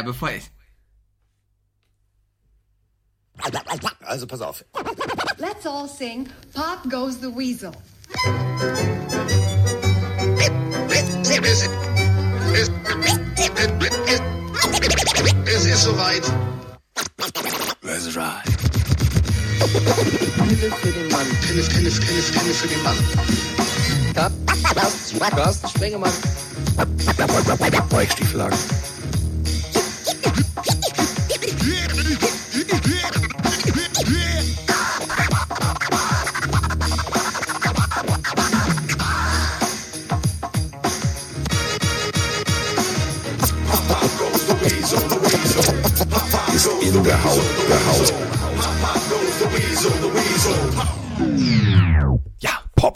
Naja, bevor ich. Also pass auf. Let's all sing Pop Goes the Weasel. Es ist soweit. Let's ride. Pille für den Mann. Pille, Pille, Pille, Pille für den Mann. Carsten Spengemann. Weichstieflagen. Ist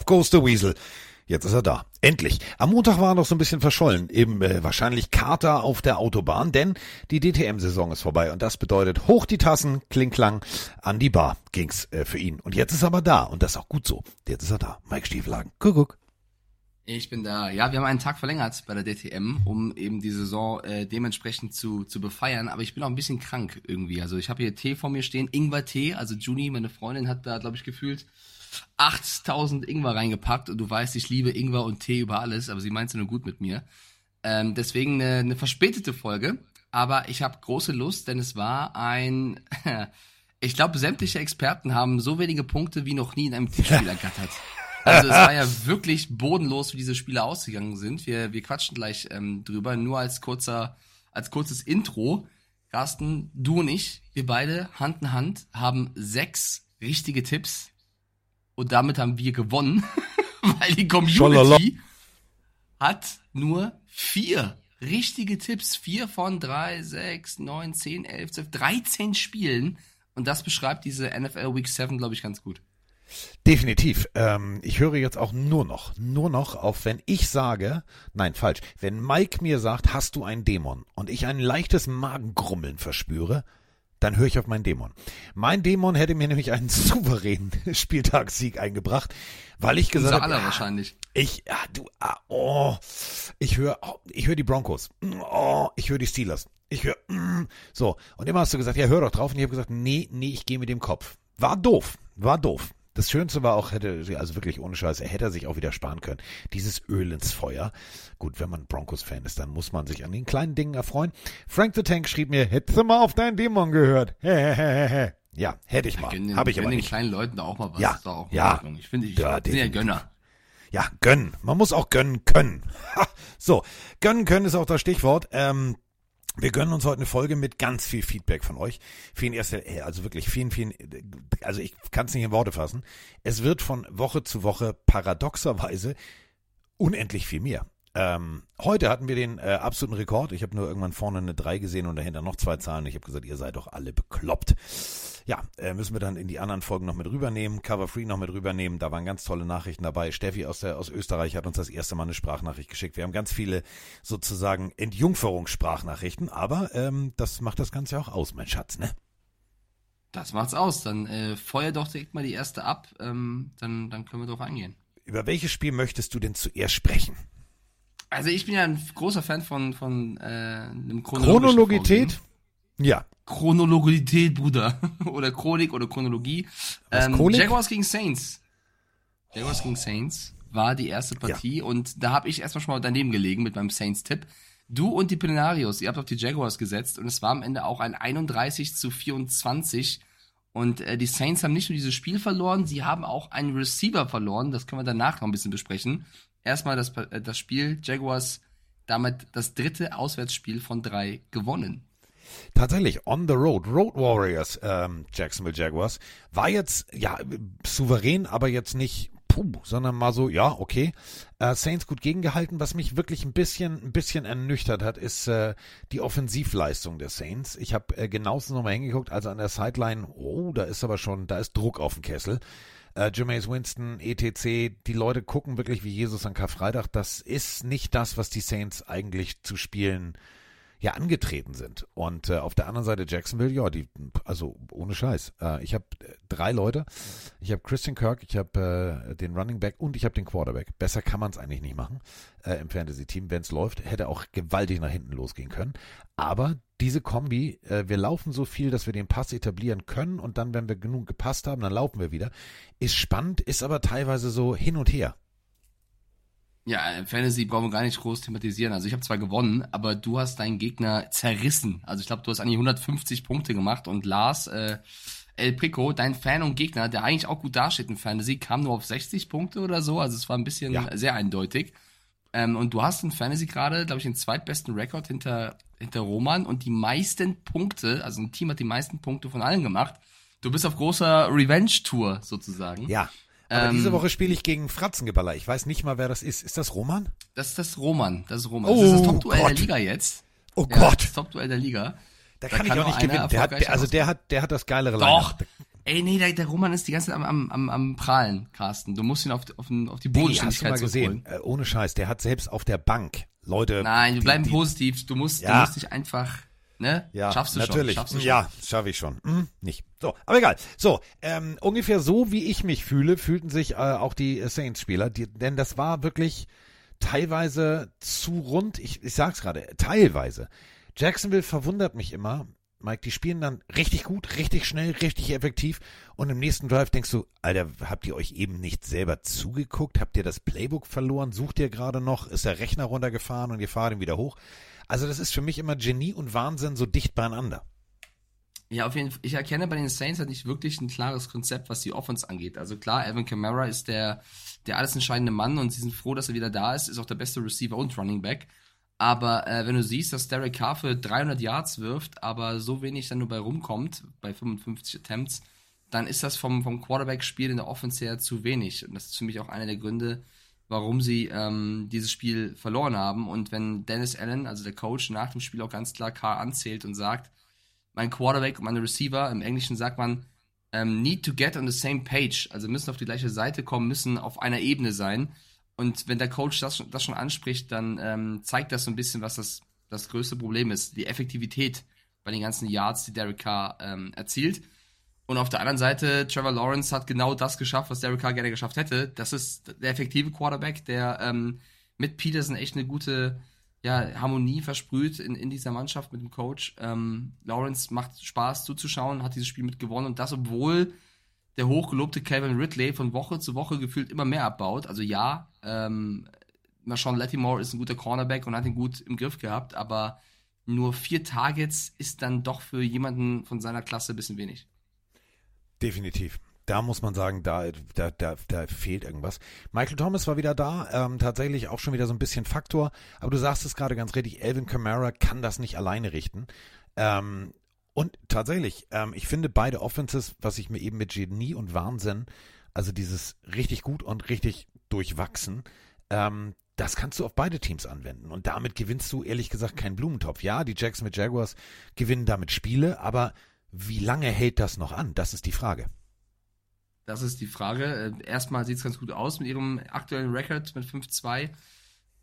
Goes the Weasel. Jetzt ist er da. Endlich. Am Montag war er noch so ein bisschen verschollen. Eben äh, wahrscheinlich Kater auf der Autobahn, denn die DTM-Saison ist vorbei und das bedeutet hoch die Tassen, klinklang, an die Bar ging's äh, für ihn. Und jetzt ist er aber da und das ist auch gut so. Jetzt ist er da. Mike Stieflagen. Kuckuck. Ich bin da. Ja, wir haben einen Tag verlängert bei der DTM, um eben die Saison äh, dementsprechend zu, zu befeiern. Aber ich bin auch ein bisschen krank irgendwie. Also ich habe hier Tee vor mir stehen, Ingwer-Tee. Also Juni, meine Freundin, hat da, glaube ich, gefühlt 8000 Ingwer reingepackt. Und du weißt, ich liebe Ingwer und Tee über alles, aber sie meint nur gut mit mir. Ähm, deswegen eine, eine verspätete Folge. Aber ich habe große Lust, denn es war ein... ich glaube, sämtliche Experten haben so wenige Punkte wie noch nie in einem Tippspiel ergattert. Also es war ja wirklich bodenlos, wie diese Spiele ausgegangen sind. Wir, wir quatschen gleich ähm, drüber. Nur als kurzer, als kurzes Intro. Carsten, du und ich, wir beide Hand in Hand haben sechs richtige Tipps und damit haben wir gewonnen, weil die Community Schalala. hat nur vier richtige Tipps. Vier von drei, sechs, neun, zehn, elf, zwölf, dreizehn Spielen. Und das beschreibt diese NFL Week 7, glaube ich, ganz gut. Definitiv. Ähm, ich höre jetzt auch nur noch, nur noch auf, wenn ich sage, nein, falsch, wenn Mike mir sagt, hast du einen Dämon und ich ein leichtes Magengrummeln verspüre, dann höre ich auf meinen Dämon. Mein Dämon hätte mir nämlich einen souveränen Spieltagssieg eingebracht, weil ich gesagt habe, ah, wahrscheinlich. ich, ah, du, ah, oh, ich höre, oh, ich höre die Broncos, oh, ich höre die Steelers, ich höre, mm, so. Und immer hast du gesagt, ja, hör doch drauf. Und ich habe gesagt, nee, nee, ich gehe mit dem Kopf. War doof, war doof. Das Schönste war auch, hätte, also wirklich ohne Scheiß, er hätte sich auch wieder sparen können. Dieses Öl ins Feuer. Gut, wenn man Broncos-Fan ist, dann muss man sich an den kleinen Dingen erfreuen. Frank the Tank schrieb mir, hättest du mal auf deinen Dämon gehört. Ja, hätte ich mal. Habe ich aber den nicht. kleinen Leuten da auch mal was. Ja, auch ja. Ich finde, ich Ja, bin ja. Gönner. Ja, gönnen. Man muss auch gönnen können. Ha, so, gönnen können ist auch das Stichwort. Ähm, wir gönnen uns heute eine Folge mit ganz viel Feedback von euch. Vielen erster, äh, also wirklich vielen, vielen, äh, also ich kann es nicht in Worte fassen. Es wird von Woche zu Woche paradoxerweise unendlich viel mehr. Ähm, heute hatten wir den äh, absoluten Rekord. Ich habe nur irgendwann vorne eine 3 gesehen und dahinter noch zwei Zahlen. Ich habe gesagt, ihr seid doch alle bekloppt. Ja, äh, müssen wir dann in die anderen Folgen noch mit rübernehmen, Cover Free noch mit rübernehmen. Da waren ganz tolle Nachrichten dabei. Steffi aus, der, aus Österreich hat uns das erste Mal eine Sprachnachricht geschickt. Wir haben ganz viele sozusagen Entjungferungssprachnachrichten, aber ähm, das macht das Ganze auch aus, mein Schatz, ne? Das macht's aus. Dann äh, feuer doch direkt mal die erste ab. Ähm, dann, dann können wir drauf eingehen. Über welches Spiel möchtest du denn zuerst sprechen? Also ich bin ja ein großer Fan von, von äh, einem Chronologität? Vorgehen. Ja. Chronologität, Bruder. oder Chronik oder Chronologie. Was, Ähm, Kolik? Jaguars gegen Saints. Jaguars gegen Saints war die erste Partie und da habe ich erstmal schon mal daneben gelegen mit meinem Saints-Tipp. Du und die Plenarios, ihr habt auf die Jaguars gesetzt und es war am Ende auch ein 31 zu 24 und äh, die Saints haben nicht nur dieses Spiel verloren, sie haben auch einen Receiver verloren, das können wir danach noch ein bisschen besprechen. Erstmal das, äh, das Spiel, Jaguars damit das dritte Auswärtsspiel von drei gewonnen. Tatsächlich, on the road, Road Warriors, ähm, Jacksonville Jaguars, war jetzt, ja, souverän, aber jetzt nicht, puh, sondern mal so, ja, okay. Äh, Saints gut gegengehalten. Was mich wirklich ein bisschen, ein bisschen ernüchtert hat, ist äh, die Offensivleistung der Saints. Ich habe äh, genauestens nochmal hingeguckt, also an der Sideline, oh, da ist aber schon, da ist Druck auf dem Kessel. Äh, Jameis Winston, ETC, die Leute gucken wirklich wie Jesus an Karfreitag. Das ist nicht das, was die Saints eigentlich zu spielen ja angetreten sind. Und äh, auf der anderen Seite Jacksonville, ja, die, also ohne Scheiß. Äh, ich habe drei Leute. Ich habe Christian Kirk, ich habe äh, den Running Back und ich habe den Quarterback. Besser kann man es eigentlich nicht machen äh, im Fantasy-Team, wenn es läuft. Hätte auch gewaltig nach hinten losgehen können. Aber diese Kombi, äh, wir laufen so viel, dass wir den Pass etablieren können und dann, wenn wir genug gepasst haben, dann laufen wir wieder. Ist spannend, ist aber teilweise so hin und her. Ja, Fantasy brauchen wir gar nicht groß thematisieren. Also ich habe zwar gewonnen, aber du hast deinen Gegner zerrissen. Also ich glaube, du hast eigentlich 150 Punkte gemacht und Lars äh, El Prico, dein Fan und Gegner, der eigentlich auch gut dasteht in Fantasy, kam nur auf 60 Punkte oder so. Also es war ein bisschen Ja. sehr eindeutig. Ähm, und du hast in Fantasy gerade, glaube ich, den zweitbesten Rekord hinter, hinter Roman und die meisten Punkte, also ein Team hat die meisten Punkte von allen gemacht. Du bist auf großer Revenge-Tour sozusagen. Ja. Aber Ähm, diese Woche spiele ich gegen Fratzengeballer. Ich weiß nicht mal, wer das ist. Ist das Roman? Das ist das Roman. Das ist Roman. Oh das ist das Top-Duell der. Liga jetzt. Oh Ja, Gott. Das Top-Duell der Liga. Da Da kann, kann ich auch nicht gewinnen. Der hat, der, also der hat, der hat das geilere Doch. Ey, nee, der, der Roman ist die ganze Zeit am, am, am, Prahlen, Carsten. Du musst ihn auf, auf, auf die Nee, hast du mal Bodenständigkeit gesehen? Äh, ohne Scheiß. Der hat selbst auf der Bank Leute. Nein, wir bleiben die, positiv. Du musst, du Ja. musst dich einfach, ne? Ja, Schaffst du natürlich. schon. Schaffst du schon. Ja, schaffe ich schon. Hm, nicht. So, aber egal. So, ähm, ungefähr so wie ich mich fühle, fühlten sich äh, auch die Saints-Spieler, denn das war wirklich teilweise zu rund. Ich, ich sag's gerade, teilweise. Jacksonville verwundert mich immer. Mike, die spielen dann richtig gut, richtig schnell, richtig effektiv und im nächsten Drive denkst du, Alter, habt ihr euch eben nicht selber zugeguckt? Habt ihr das Playbook verloren? Sucht ihr gerade noch? Ist der Rechner runtergefahren und ihr fahrt ihn wieder hoch? Also das ist für mich immer Genie und Wahnsinn so dicht beieinander. Ja, auf jeden Fall. Ich erkenne bei den Saints halt nicht wirklich ein klares Konzept, was die Offense angeht. Also klar, Alvin Kamara ist der, der alles entscheidende Mann und sie sind froh, dass er wieder da ist, ist auch der beste Receiver und Running Back. Aber äh, wenn du siehst, dass Derek Carr für 300 Yards wirft, aber so wenig dann nur bei rumkommt, bei 55 Attempts, dann ist das vom, vom Quarterback-Spiel in der Offense her zu wenig. Und das ist für mich auch einer der Gründe, warum sie ähm, dieses Spiel verloren haben. Und wenn Dennis Allen, also der Coach, nach dem Spiel auch ganz klar Carr anzählt und sagt, mein Quarterback und meine Receiver, im Englischen sagt man, ähm, need to get on the same page, also müssen auf die gleiche Seite kommen, müssen auf einer Ebene sein. Und wenn der Coach das, schon- das schon anspricht, dann ähm, zeigt das so ein bisschen, was das, das größte Problem ist, die Effektivität bei den ganzen Yards, die Derek Carr ähm, erzielt. Und auf der anderen Seite, Trevor Lawrence hat genau das geschafft, was Derek Carr gerne geschafft hätte. Das ist der effektive Quarterback, der ähm, mit Peterson echt eine gute ja, Harmonie versprüht in, in dieser Mannschaft mit dem Coach. Ähm, Lawrence macht Spaß zuzuschauen, hat dieses Spiel mitgewonnen und das, obwohl der hochgelobte Calvin Ridley von Woche zu Woche gefühlt immer mehr abbaut. Also ja, ähm, Marshawn Lattimore ist ein guter Cornerback und hat ihn gut im Griff gehabt, aber nur vier Targets ist dann doch für jemanden von seiner Klasse ein bisschen wenig. Definitiv. Da muss man sagen, da, da, da, da fehlt irgendwas. Michael Thomas war wieder da, ähm, tatsächlich auch schon wieder so ein bisschen Faktor, aber du sagst es gerade ganz richtig, Alvin Kamara kann das nicht alleine richten. Ähm, und tatsächlich, ähm, ich finde beide Offenses, was ich mir eben mit Genie und Wahnsinn, also dieses richtig gut und richtig durchwachsen, ähm, das kannst du auf beide Teams anwenden. Und damit gewinnst du ehrlich gesagt keinen Blumentopf. Ja, die Jacksonville Jaguars gewinnen damit Spiele, aber wie lange hält das noch an? Das ist die Frage. Das ist die Frage. Äh, Erstmal sieht es ganz gut aus mit ihrem aktuellen Rekord mit 5-2.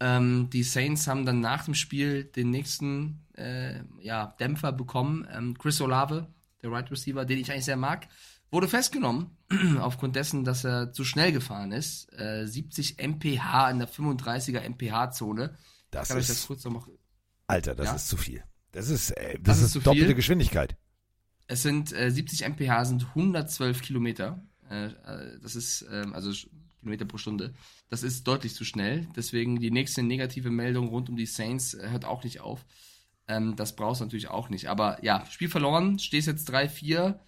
Ähm, die Saints haben dann nach dem Spiel den nächsten äh, ja, Dämpfer bekommen. Ähm, Chris Olave, der Right Receiver, den ich eigentlich sehr mag, wurde festgenommen aufgrund dessen, dass er zu schnell gefahren ist. Äh, 70 mph in der 35er mph-Zone. Das Kann ich das ist, kurz noch Alter, das Ja? ist zu viel. Das ist, äh, Das das, ist ist, doppelte viel? Geschwindigkeit. Es sind äh, 70 mph, sind 112 Kilometer. Äh, äh, das ist ähm, also Kilometer pro Stunde. Das ist deutlich zu schnell. Deswegen die nächste negative Meldung rund um die Saints äh, hört auch nicht auf. Ähm, das brauchst du natürlich auch nicht. Aber ja, Spiel verloren, stehst jetzt 3-4.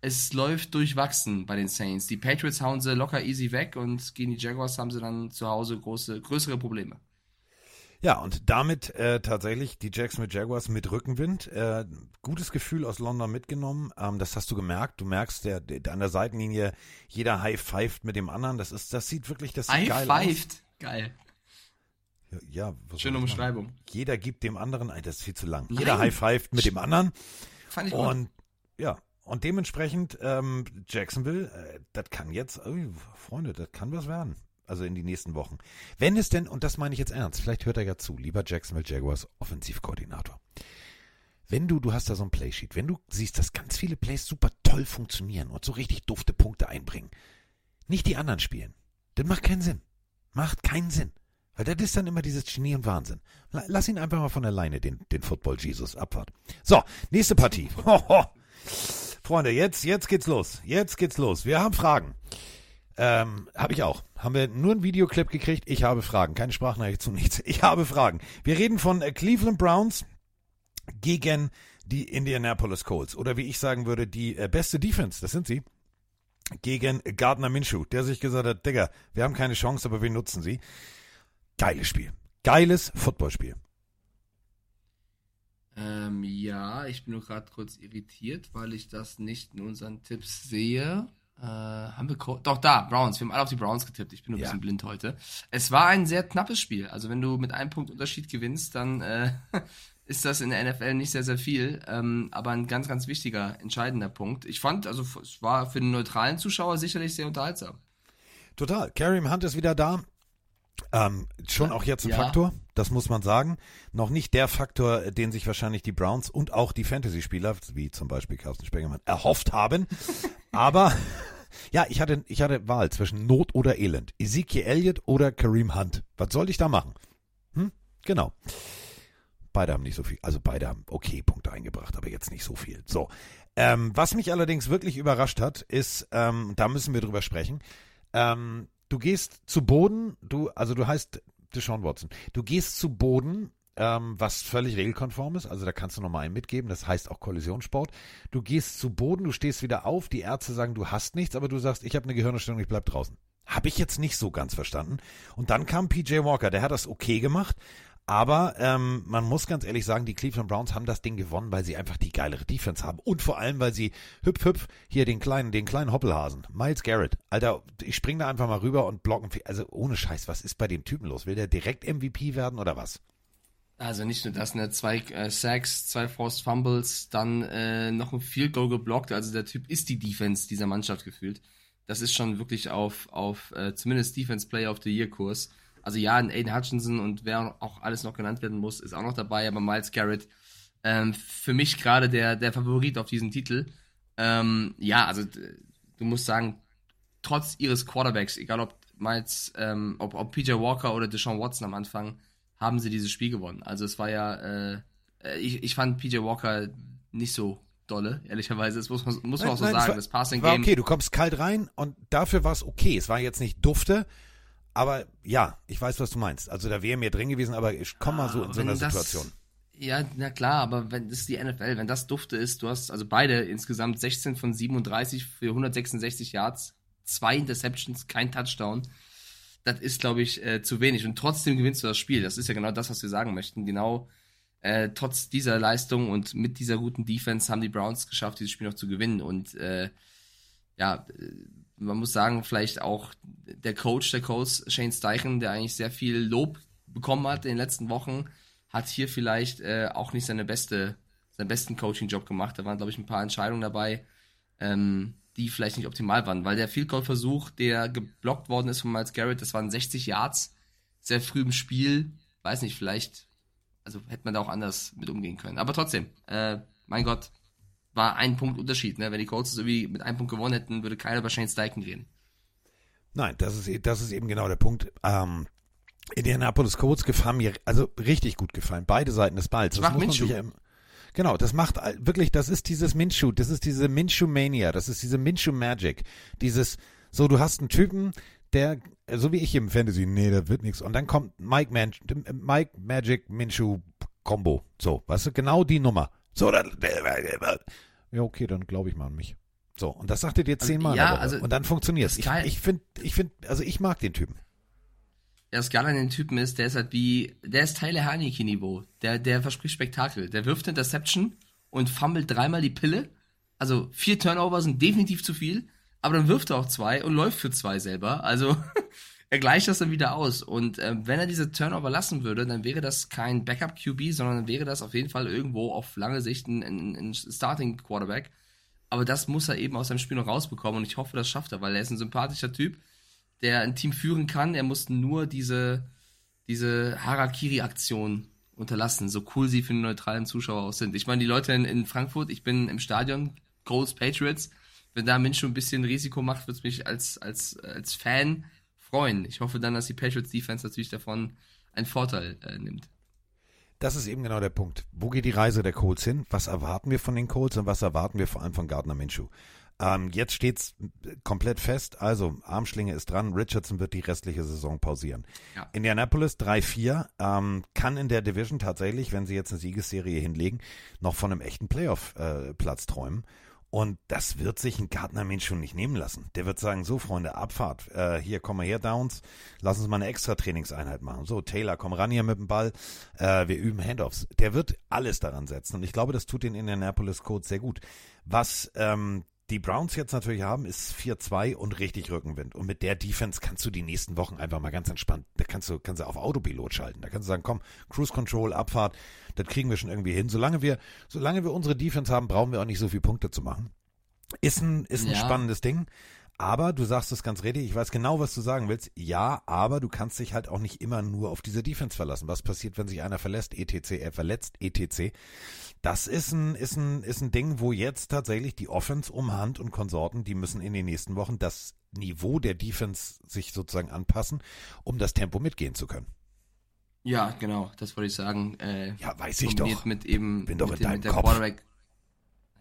Es läuft durchwachsen bei den Saints. Die Patriots hauen sie locker easy weg und gegen die Jaguars haben sie dann zu Hause große, größere Probleme. Ja, und damit äh, tatsächlich die Jacksonville Jaguars mit Rückenwind. Äh, gutes Gefühl aus London mitgenommen. Ähm, das hast du gemerkt. Du merkst, der, der, an der Seitenlinie jeder high-fived mit dem anderen. Das ist, das sieht wirklich, das sieht geil. Geil. aus. Ja, was Schöne? Umschreibung. Jeder gibt dem anderen, Ey, das ist viel zu lang. Nein. Jeder high-fived mit dem anderen. Fand ich gut. Und ja, und dementsprechend ähm, Jacksonville, äh, das kann jetzt, oh, Freunde, das kann was werden. Also in die nächsten Wochen. Wenn es denn, und das meine ich jetzt ernst, vielleicht hört er ja zu, lieber Jacksonville Jaguars Offensivkoordinator. Wenn du, du hast da so ein Playsheet, wenn du siehst, dass ganz viele Plays super toll funktionieren und so richtig dufte Punkte einbringen, nicht die anderen spielen, das macht keinen Sinn. Macht keinen Sinn. Weil das ist dann immer dieses Genie und Wahnsinn. Lass ihn einfach mal von alleine, den, den Football Jesus, Abfahrt. So, nächste Partie. Freunde, jetzt, jetzt geht's los. Jetzt geht's los. Wir haben Fragen. Ähm, habe ich auch. Haben wir nur einen Videoclip gekriegt? Ich habe Fragen. Keine Sprachnachricht zu nichts. Ich habe Fragen. Wir reden von äh, Cleveland Browns gegen die Indianapolis Colts. Oder wie ich sagen würde, die äh, beste Defense. Das sind sie. Gegen Gardner Minshew, der sich gesagt hat, Digga, wir haben keine Chance, aber wir nutzen sie. Geiles Spiel. Geiles Footballspiel. Ähm, ja, ich bin nur gerade kurz irritiert, weil ich das nicht in unseren Tipps sehe. Äh, haben wir Co doch da Browns. Wir haben alle auf die Browns getippt. Ich bin nur ein Ja. bisschen blind heute. Es war ein sehr knappes Spiel. Also wenn du mit einem Punkt Unterschied gewinnst, dann äh, ist das in der NFL nicht sehr sehr viel, ähm, aber ein ganz ganz wichtiger entscheidender Punkt. Ich fand, also es war für den neutralen Zuschauer sicherlich sehr unterhaltsam. Total. Kareem Hunt ist wieder da. Ähm, schon auch jetzt ein Ja. Faktor, das muss man sagen. Noch nicht der Faktor, den sich wahrscheinlich die Browns und auch die Fantasy-Spieler, wie zum Beispiel Carsten Spengemann, erhofft haben. Aber ja, ich hatte, ich hatte Wahl zwischen Not oder Elend. Ezekiel Elliott oder Kareem Hunt. Was soll ich da machen? Hm? Genau. Beide haben nicht so viel, also beide haben okay Punkte eingebracht, aber jetzt nicht so viel. So. Ähm, was mich allerdings wirklich überrascht hat, ist, ähm, da müssen wir drüber sprechen, ähm, du gehst zu Boden, du, also du heißt Deshaun Watson, du gehst zu Boden, ähm, was völlig regelkonform ist, also da kannst du nochmal einen mitgeben, das heißt auch Kollisionssport. Du gehst zu Boden, du stehst wieder auf, die Ärzte sagen, du hast nichts, aber du sagst, ich habe eine Gehirnerstörung, ich bleib draußen. Habe ich jetzt nicht so ganz verstanden. Und dann kam PJ Walker, der hat das okay gemacht, aber ähm, man muss ganz ehrlich sagen, die Cleveland Browns haben das Ding gewonnen, weil sie einfach die geilere Defense haben. Und vor allem, weil sie hüpf, hüpf, hier den kleinen, den kleinen Hoppelhasen, Miles Garrett. Alter, ich spring da einfach mal rüber und blocken. Also ohne Scheiß, was ist bei dem Typen los? Will der direkt MVP werden oder was? Also nicht nur das, ne, zwei äh, Sacks, zwei Forced Fumbles, dann äh, noch ein Field Goal geblockt. Also der Typ ist die Defense dieser Mannschaft gefühlt. Das ist schon wirklich auf, auf äh, zumindest Defense Player of the Year Kurs. Also ja, ein Aiden Hutchinson und wer auch alles noch genannt werden muss, ist auch noch dabei, aber Miles Garrett, ähm, für mich gerade der, der Favorit auf diesen Titel. Ähm, ja, also du musst sagen, trotz ihres Quarterbacks, egal ob Miles, ähm, ob, ob PJ Walker oder Deshaun Watson am Anfang, haben sie dieses Spiel gewonnen. Also es war ja, äh, äh, ich, ich fand PJ Walker nicht so dolle, ehrlicherweise. Das muss man, muss man auch so Nein, nein, es sagen. war- das Passing War Game. okay, du kommst kalt rein und dafür war es okay. Es war jetzt nicht dufte, aber ja, ich weiß, was du meinst. Also da wäre mehr drin gewesen, aber ich komm mal so in so einer das- Situation. Ja, na klar, aber wenn das ist die NFL, wenn das Dufte ist, du hast also beide insgesamt 16 von 37 für 166 Yards, zwei Interceptions, kein Touchdown. Das ist, glaube ich, äh, zu wenig. Und trotzdem gewinnst du das Spiel. Das ist ja genau das, was wir sagen möchten. Genau äh, trotz dieser Leistung und mit dieser guten Defense haben die Browns geschafft, dieses Spiel noch zu gewinnen. Und äh, ja, äh, man muss sagen, vielleicht auch der Coach der Colts, Shane Steichen, der eigentlich sehr viel Lob bekommen hat in den letzten Wochen, hat hier vielleicht äh, auch nicht seine beste, seinen besten Coaching-Job gemacht. Da waren, glaube ich, ein paar Entscheidungen dabei, ähm, die vielleicht nicht optimal waren, weil der Field Goal Versuch, der geblockt worden ist von Miles Garrett, das waren 60 Yards, sehr früh im Spiel, weiß nicht, vielleicht, also hätte man da auch anders mit umgehen können. Aber trotzdem, äh, mein Gott, war ein Punkt Unterschied, ne? Wenn die Colts irgendwie mit einem Punkt gewonnen hätten, würde keiner über Shane Steichen reden. Nein, das ist, e- das ist eben genau der Punkt. Ähm, Indianapolis Colts gefallen mir, also richtig gut gefallen. Beide Seiten des Balls. Das macht muss man sich ja im- Genau, das macht wirklich, das ist dieses Minshew, das ist diese Minshew-Mania, das ist diese Minshew-Magic. Dieses, so, du hast einen Typen, der, so wie ich im Fantasy, nee, da wird nichts. Und dann kommt Mike, Man Mike Magic Minshew Combo. So, weißt du, genau die Nummer. So, dann, ja, okay, dann glaube ich mal an mich. So, und das sagt er dir zehnmal. in ja, also, und dann funktioniert es. Ich, ich finde, ich finde, also ich mag den Typen. Ja, das Geile an den Typen ist, der ist halt wie, der ist Tyler Haneke-Niveau. Der, der verspricht Spektakel. Der wirft Interception und fummelt dreimal die Pille. Also vier Turnover sind definitiv zu viel, aber dann wirft er auch zwei und läuft für zwei selber. Also er gleicht das dann wieder aus. Und ähm, wenn er diese Turnover lassen würde, dann wäre das kein Backup-QB, sondern dann wäre das auf jeden Fall irgendwo auf lange Sicht ein, ein, ein Starting-Quarterback. Aber das muss er eben aus seinem Spiel noch rausbekommen und ich hoffe, das schafft er, weil er ist ein sympathischer Typ der ein Team führen kann. Er muss nur diese, diese Harakiri-Aktion unterlassen, so cool sie für den neutralen Zuschauer auch sind. Ich meine, die Leute in, in Frankfurt, ich bin im Stadion, Groß Patriots, wenn da Mensch ein bisschen Risiko macht, würde es mich als, als, als Fan freuen. Ich hoffe dann, dass die Patriots Defense natürlich davon einen Vorteil äh, nimmt. Das ist eben genau der Punkt. Wo geht die Reise der Colts hin? Was erwarten wir von den Colts und was erwarten wir vor allem von Gardner Minshew? Ähm, jetzt steht's komplett fest. Also Armschlinge ist dran. Richardson wird die restliche Saison pausieren. Ja. Indianapolis 3-4 ähm, kann in der Division tatsächlich, wenn sie jetzt eine Siegesserie hinlegen, noch von einem echten Playoff-Platz äh, träumen. Und das wird sich ein Gardner Minshew nicht nehmen lassen. Der wird sagen, so Freunde, Abfahrt, äh, hier, komm mal her, Downs, lass uns mal eine extra Trainingseinheit machen. So, Taylor, komm ran hier mit dem Ball, äh, wir üben Handoffs. Der wird alles daran setzen und ich glaube, das tut den Indianapolis Colts sehr gut. Was ähm, die Browns jetzt natürlich haben, ist 4-2 und richtig Rückenwind. Und mit der Defense kannst du die nächsten Wochen einfach mal ganz entspannt, da kannst du, kannst du auf Autopilot schalten. Da kannst du sagen, komm, Cruise Control, Abfahrt, das kriegen wir schon irgendwie hin. Solange wir, solange wir unsere Defense haben, brauchen wir auch nicht so viele Punkte zu machen. Ist ein, ist ein Ja. spannendes Ding. Aber du sagst es ganz richtig, ich weiß genau, was du sagen willst. Ja, aber du kannst dich halt auch nicht immer nur auf diese Defense verlassen. Was passiert, wenn sich einer verlässt, etc., er verletzt, etc. Das ist ein, ist ein, ist ein Ding, wo jetzt tatsächlich die Offense um Hand und Konsorten, die müssen in den nächsten Wochen das Niveau der Defense sich sozusagen anpassen, um das Tempo mitgehen zu können. Ja, genau, das wollte ich sagen. Äh, Ja, weiß ich doch. mit eben Bin doch mit, in mit deinem der Kopf. Quarterback.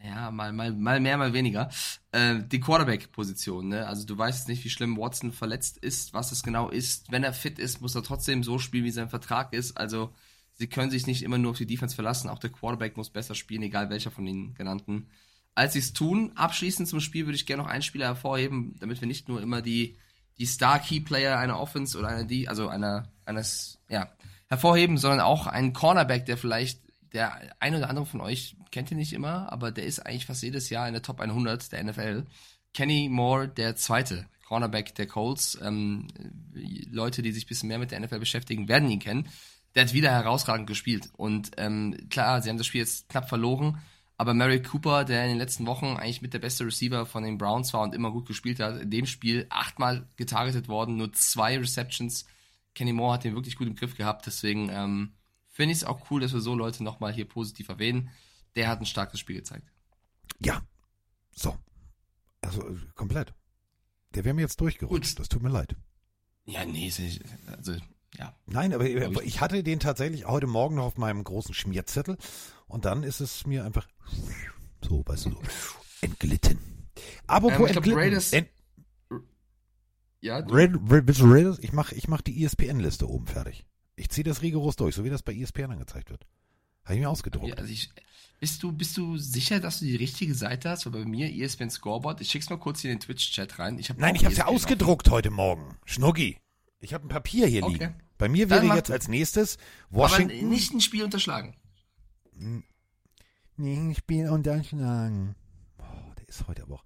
Ja, mal, mal, mal mehr, mal weniger. Äh, die Quarterback-Position, ne? Also du weißt nicht, wie schlimm Watson verletzt ist, was es genau ist. Wenn er fit ist, muss er trotzdem so spielen, wie sein Vertrag ist. Also sie können sich nicht immer nur auf die Defense verlassen. Auch der Quarterback muss besser spielen, egal welcher von den genannten. Als sie es tun, abschließend zum Spiel würde ich gerne noch einen Spieler hervorheben, damit wir nicht nur immer die, die Star-Key-Player einer Offense oder einer, die, also einer, eines, ja, hervorheben, sondern auch einen Cornerback, der vielleicht der ein oder andere von euch kennt ihn nicht immer, aber der ist eigentlich fast jedes Jahr in der Top 100 der NFL. Kenny Moore, der zweite Cornerback der Colts. Ähm, Leute, die sich ein bisschen mehr mit der NFL beschäftigen, werden ihn kennen. Der hat wieder herausragend gespielt. Und ähm, klar, sie haben das Spiel jetzt knapp verloren, aber Mary Cooper, der in den letzten Wochen eigentlich mit der beste Receiver von den Browns war und immer gut gespielt hat, in dem Spiel achtmal getargetet worden, nur zwei Receptions. Kenny Moore hat den wirklich gut im Griff gehabt, deswegen ähm, finde ich es auch cool, dass wir so Leute nochmal hier positiv erwähnen. Der hat ein starkes Spiel gezeigt. Ja. So. Also komplett. Der wäre mir jetzt durchgerutscht. Gut. Das tut mir leid. Ja, nee, also, ja. Nein, aber Glaub ich ich hatte den tatsächlich heute Morgen noch auf meinem großen Schmierzettel und dann ist es mir einfach so, weißt du, so entglitten. Apropos Ähm, ich glaub, entglitten. Raiders- Ent Ja, Raid, willst du Raiders? Ich mach, ich mach die E ESPN-Liste oben fertig. Ich ziehe das rigoros durch, so wie das bei E ESPN angezeigt wird. Habe ich mir ausgedruckt. Ja, also ich, bist du, bist du sicher, dass du die richtige Seite hast? Weil bei mir E ESPN Scoreboard, ich schick's mal kurz hier in den Twitch-Chat rein. Ich Nein, ich habe ja ausgedruckt heute Morgen. Schnuggi. Ich habe ein Papier hier Okay. liegen. Bei mir wäre jetzt als nächstes auf. Aber Washington. nicht ein Spiel unterschlagen. Nee, ich bin unterschlagen. Oh, der ist heute aber auch.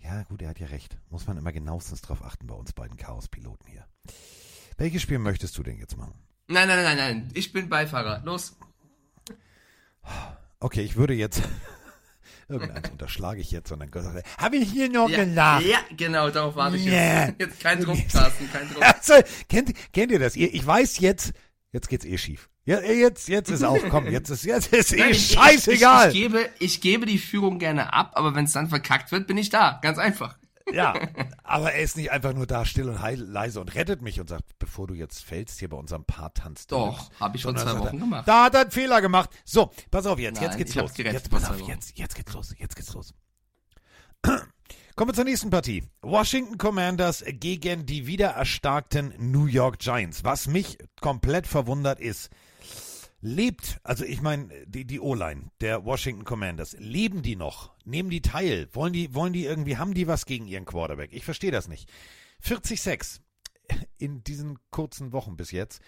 Ja, gut, er hat ja recht. Muss man immer genauestens drauf achten bei uns beiden Chaos-Piloten hier. Welches Spiel möchtest du denn jetzt machen? Nein, nein, nein, nein, nein. Ich bin Beifahrer. Los. Okay, ich würde jetzt. Irgendeins unterschlage ich jetzt und dann habe ich hier noch Ja, gelacht. ja, genau, darauf warte ich Yeah. jetzt. Jetzt kein Druck, Carsten, kein Druck. Also, kennt, kennt ihr das? Ich weiß jetzt, jetzt geht's eh schief. Ja, jetzt, jetzt ist auch, komm, jetzt ist, jetzt ist eh Nein, ich- scheißegal. Ich, ich, ich, gebe, ich gebe die Führung gerne ab, aber wenn es dann verkackt wird, bin ich da. Ganz einfach. Ja, aber er ist nicht einfach nur da still und heil, leise und rettet mich und sagt, bevor du jetzt fällst hier bei unserem Paar tanzt. du Doch, hübsch. hab ich Sondern zwei Wochen er, gemacht. Da hat er einen Fehler gemacht. So, pass auf jetzt, jetzt Nein, geht's ich hab's los. Jetzt, pass auf, jetzt, jetzt geht's los, jetzt geht's los. Kommen wir zur nächsten Partie. Washington Commanders gegen die wieder erstarkten New York Giants. Was mich komplett verwundert ist, lebt, also ich meine, die, die O-Line der Washington Commanders, leben die noch? Nehmen die teil? Wollen die, wollen die irgendwie, haben die was gegen ihren Quarterback? Ich verstehe das nicht. 40-6 in diesen kurzen Wochen bis jetzt.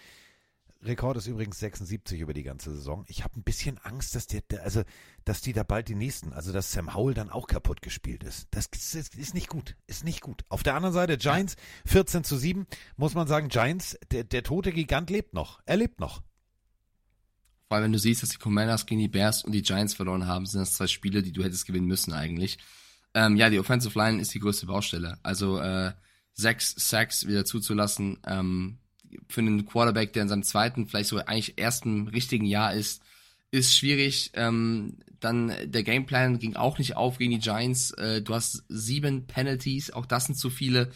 Rekord ist übrigens 76 über die ganze Saison. Ich habe ein bisschen Angst, dass der- also, dass die da bald die nächsten, also dass Sam Howell dann auch kaputt gespielt ist. Das ist, ist nicht gut, ist nicht gut. Auf der anderen Seite Giants 14 zu 7, muss man sagen, Giants, der, der tote Gigant lebt noch. Er lebt noch. Allem, wenn du siehst, dass die Commanders gegen die Bears und die Giants verloren haben, sind das zwei Spiele, die du hättest gewinnen müssen eigentlich. Ähm, ja, die Offensive Line ist die größte Baustelle. Also äh, sechs Sacks wieder zuzulassen. Ähm, für einen Quarterback, der in seinem zweiten, vielleicht sogar eigentlich ersten richtigen Jahr ist, ist schwierig. Ähm, dann der Gameplan ging auch nicht auf gegen die Giants. Äh, du hast sieben Penalties, auch das sind zu viele.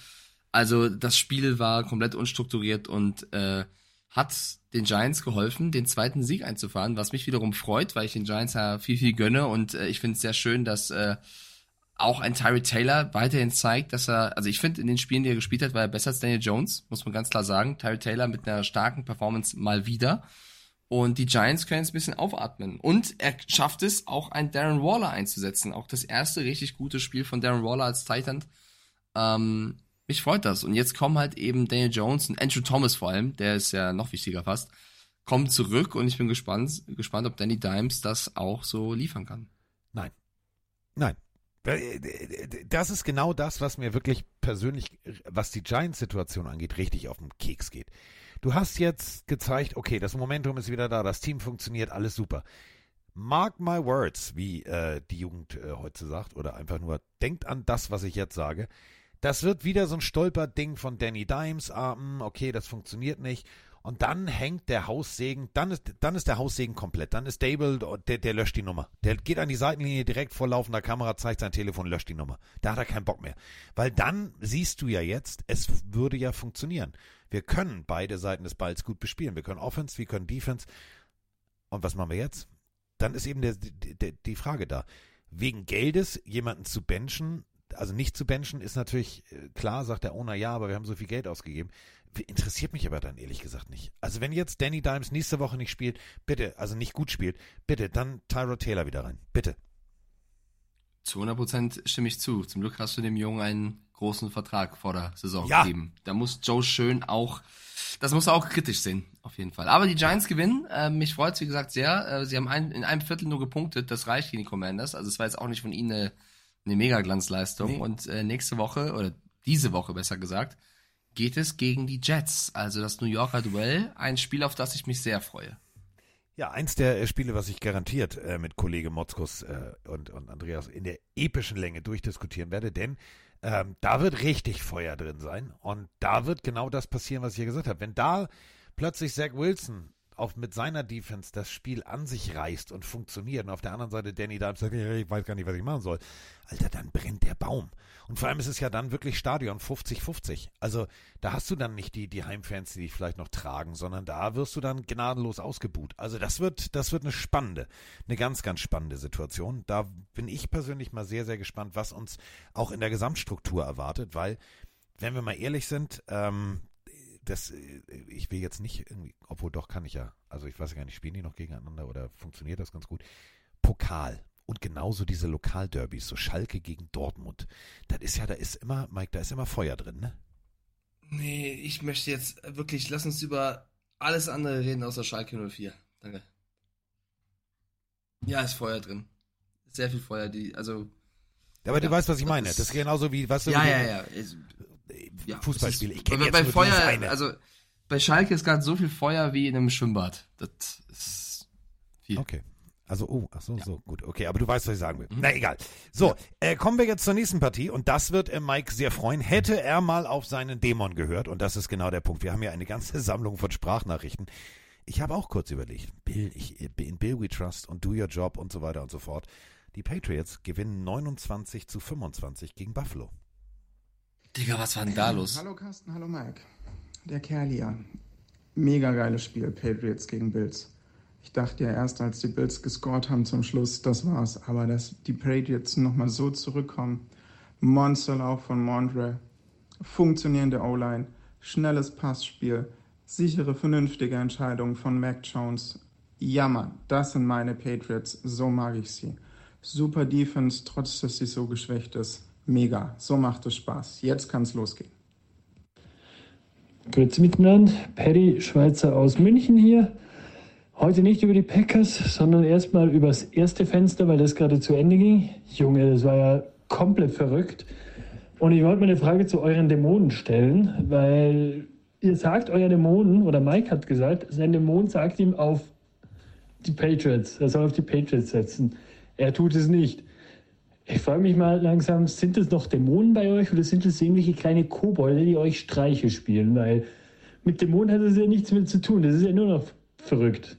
Also das Spiel war komplett unstrukturiert und äh, hat den Giants geholfen, den zweiten Sieg einzufahren, was mich wiederum freut, weil ich den Giants ja viel, viel gönne und äh, ich finde es sehr schön, dass äh, auch ein Tyree Taylor weiterhin zeigt, dass er, also ich finde, in den Spielen, die er gespielt hat, war er besser als Daniel Jones, muss man ganz klar sagen. Tyree Taylor mit einer starken Performance mal wieder. Und die Giants können jetzt ein bisschen aufatmen. Und er schafft es, auch einen Darren Waller einzusetzen. Auch das erste richtig gute Spiel von Darren Waller als Titan. Ähm, mich freut das. Und jetzt kommen halt eben Daniel Jones und Andrew Thomas vor allem, der ist ja noch wichtiger fast, kommen zurück und ich bin gespannt, gespannt, ob Danny Dimes das auch so liefern kann. Nein. Nein. Das ist genau das, was mir wirklich persönlich, was die Giants-Situation angeht, richtig auf den Keks geht. Du hast jetzt gezeigt, okay, das Momentum ist wieder da, das Team funktioniert, alles super. Mark my words, wie äh, die Jugend äh, heute sagt, oder einfach nur denkt an das, was ich jetzt sage. Das wird wieder so ein Stolperding von Danny Dimes. Ah, hm, okay, das funktioniert nicht. Und dann hängt der Haussegen, dann ist, dann ist der Haussegen komplett. Dann ist Dable, der, der löscht die Nummer. Der geht an die Seitenlinie direkt vor laufender Kamera, zeigt sein Telefon, löscht die Nummer. Da hat er keinen Bock mehr. Weil dann siehst du ja jetzt, es würde ja funktionieren. Wir können beide Seiten des Balls gut bespielen. Wir können Offense, wir können Defense. Und was machen wir jetzt? Dann ist eben der, der, die Frage da. Wegen Geldes jemanden zu benchen, also nicht zu benchen, ist natürlich äh, klar, sagt der Owner, ja, aber wir haben so viel Geld ausgegeben. Interessiert mich aber dann ehrlich gesagt nicht. Also wenn jetzt Danny Dimes nächste Woche nicht spielt, bitte, also nicht gut spielt, bitte, dann Tyro Taylor wieder rein. Bitte. Zu 100% stimme ich zu. Zum Glück hast du dem Jungen einen großen Vertrag vor der Saison ja. gegeben. Da muss Joe Schön auch, das muss er auch kritisch sehen, auf jeden Fall. Aber die Giants gewinnen. Äh, mich freut es, wie gesagt, sehr. Äh, sie haben ein, in einem Viertel nur gepunktet. Das reicht gegen die Commanders. Also es war jetzt auch nicht von ihnen eine eine Mega-Glanzleistung. Nee. Und äh, nächste Woche, oder diese Woche besser gesagt, geht es gegen die Jets. Also das New Yorker Duell. Ein Spiel, auf das ich mich sehr freue. Ja, eins der äh, Spiele, was ich garantiert äh, mit Kollege Motzkus äh, und, und Andreas in der epischen Länge durchdiskutieren werde, denn ähm, da wird richtig Feuer drin sein. Und da wird genau das passieren, was ich hier gesagt habe. Wenn da plötzlich Zach Wilson auf mit seiner Defense das Spiel an sich reißt und funktioniert und auf der anderen Seite Danny Dimes sagt, ich weiß gar nicht, was ich machen soll. Alter, dann brennt der Baum. Und vor allem ist es ja dann wirklich Stadion 50-50. Also da hast du dann nicht die, die Heimfans, die dich vielleicht noch tragen, sondern da wirst du dann gnadenlos ausgebuht. Also das wird, das wird eine spannende, eine ganz, ganz spannende Situation. Da bin ich persönlich mal sehr, sehr gespannt, was uns auch in der Gesamtstruktur erwartet, weil wenn wir mal ehrlich sind, ähm, das, äh, ich will jetzt nicht irgendwie, obwohl doch kann ich ja, also ich weiß ja gar nicht, spielen die noch gegeneinander oder funktioniert das ganz gut? Pokal. Und genauso diese Lokalderbys, so Schalke gegen Dortmund. Das ist ja, da ist immer, Mike, da ist immer Feuer drin, ne? Nee, ich möchte jetzt wirklich, lass uns über alles andere reden außer Schalke 04. Danke. Ja, ist Feuer drin. Sehr viel Feuer, die, also. Ja, aber ja, du weißt, was ich meine. Das ist genauso wie, was du. Ja, ja, ja ja, Fußballspiele. Ich kenne jetzt bei Feuer, also bei Schalke ist gerade so viel Feuer wie in einem Schwimmbad. Das ist viel. Okay. Also, oh, ach so, ja. so, gut, okay, aber du weißt, was ich sagen will. Mhm. Na, egal. So, ja. äh, kommen wir jetzt zur nächsten Partie und das wird äh, Mike sehr freuen. Hätte er mal auf seinen Dämon gehört und das ist genau der Punkt. Wir haben ja eine ganze Sammlung von Sprachnachrichten. Ich habe auch kurz überlegt, Bill, ich, in Bill We Trust und Do Your Job und so weiter und so fort. Die Patriots gewinnen 29 zu 25 gegen Buffalo. Digga, was war denn da los? Hallo Carsten, hallo Mike. Der Kerl hier. Mega geiles Spiel, Patriots gegen Bills. Ich dachte ja erst, als die Bills gescored haben zum Schluss, das war's. Aber dass die Patriots nochmal so zurückkommen. Monsterlauf von Mondre. Funktionierende O-Line. Schnelles Passspiel. Sichere, vernünftige Entscheidungen von Mac Jones. Jammer, das sind meine Patriots. So mag ich sie. Super Defense, trotz dass sie so geschwächt ist mega. So macht es Spaß. Jetzt kann es losgehen. Grüezi miteinander. Perry Schweizer aus München hier. Heute nicht über die Packers, sondern erstmal über das erste Fenster, weil das gerade zu Ende ging. Junge, das war ja komplett verrückt. Und ich wollte mal eine Frage zu euren Dämonen stellen, weil ihr sagt euer Dämonen, oder Mike hat gesagt, sein Dämon sagt ihm auf die Patriots. Er soll auf die Patriots setzen. Er tut es nicht. Ich frage mich mal langsam, sind es noch Dämonen bei euch oder sind es irgendwelche kleine Kobolde, die euch Streiche spielen? Weil mit Dämonen hat es ja nichts mehr zu tun. Das ist ja nur noch verrückt.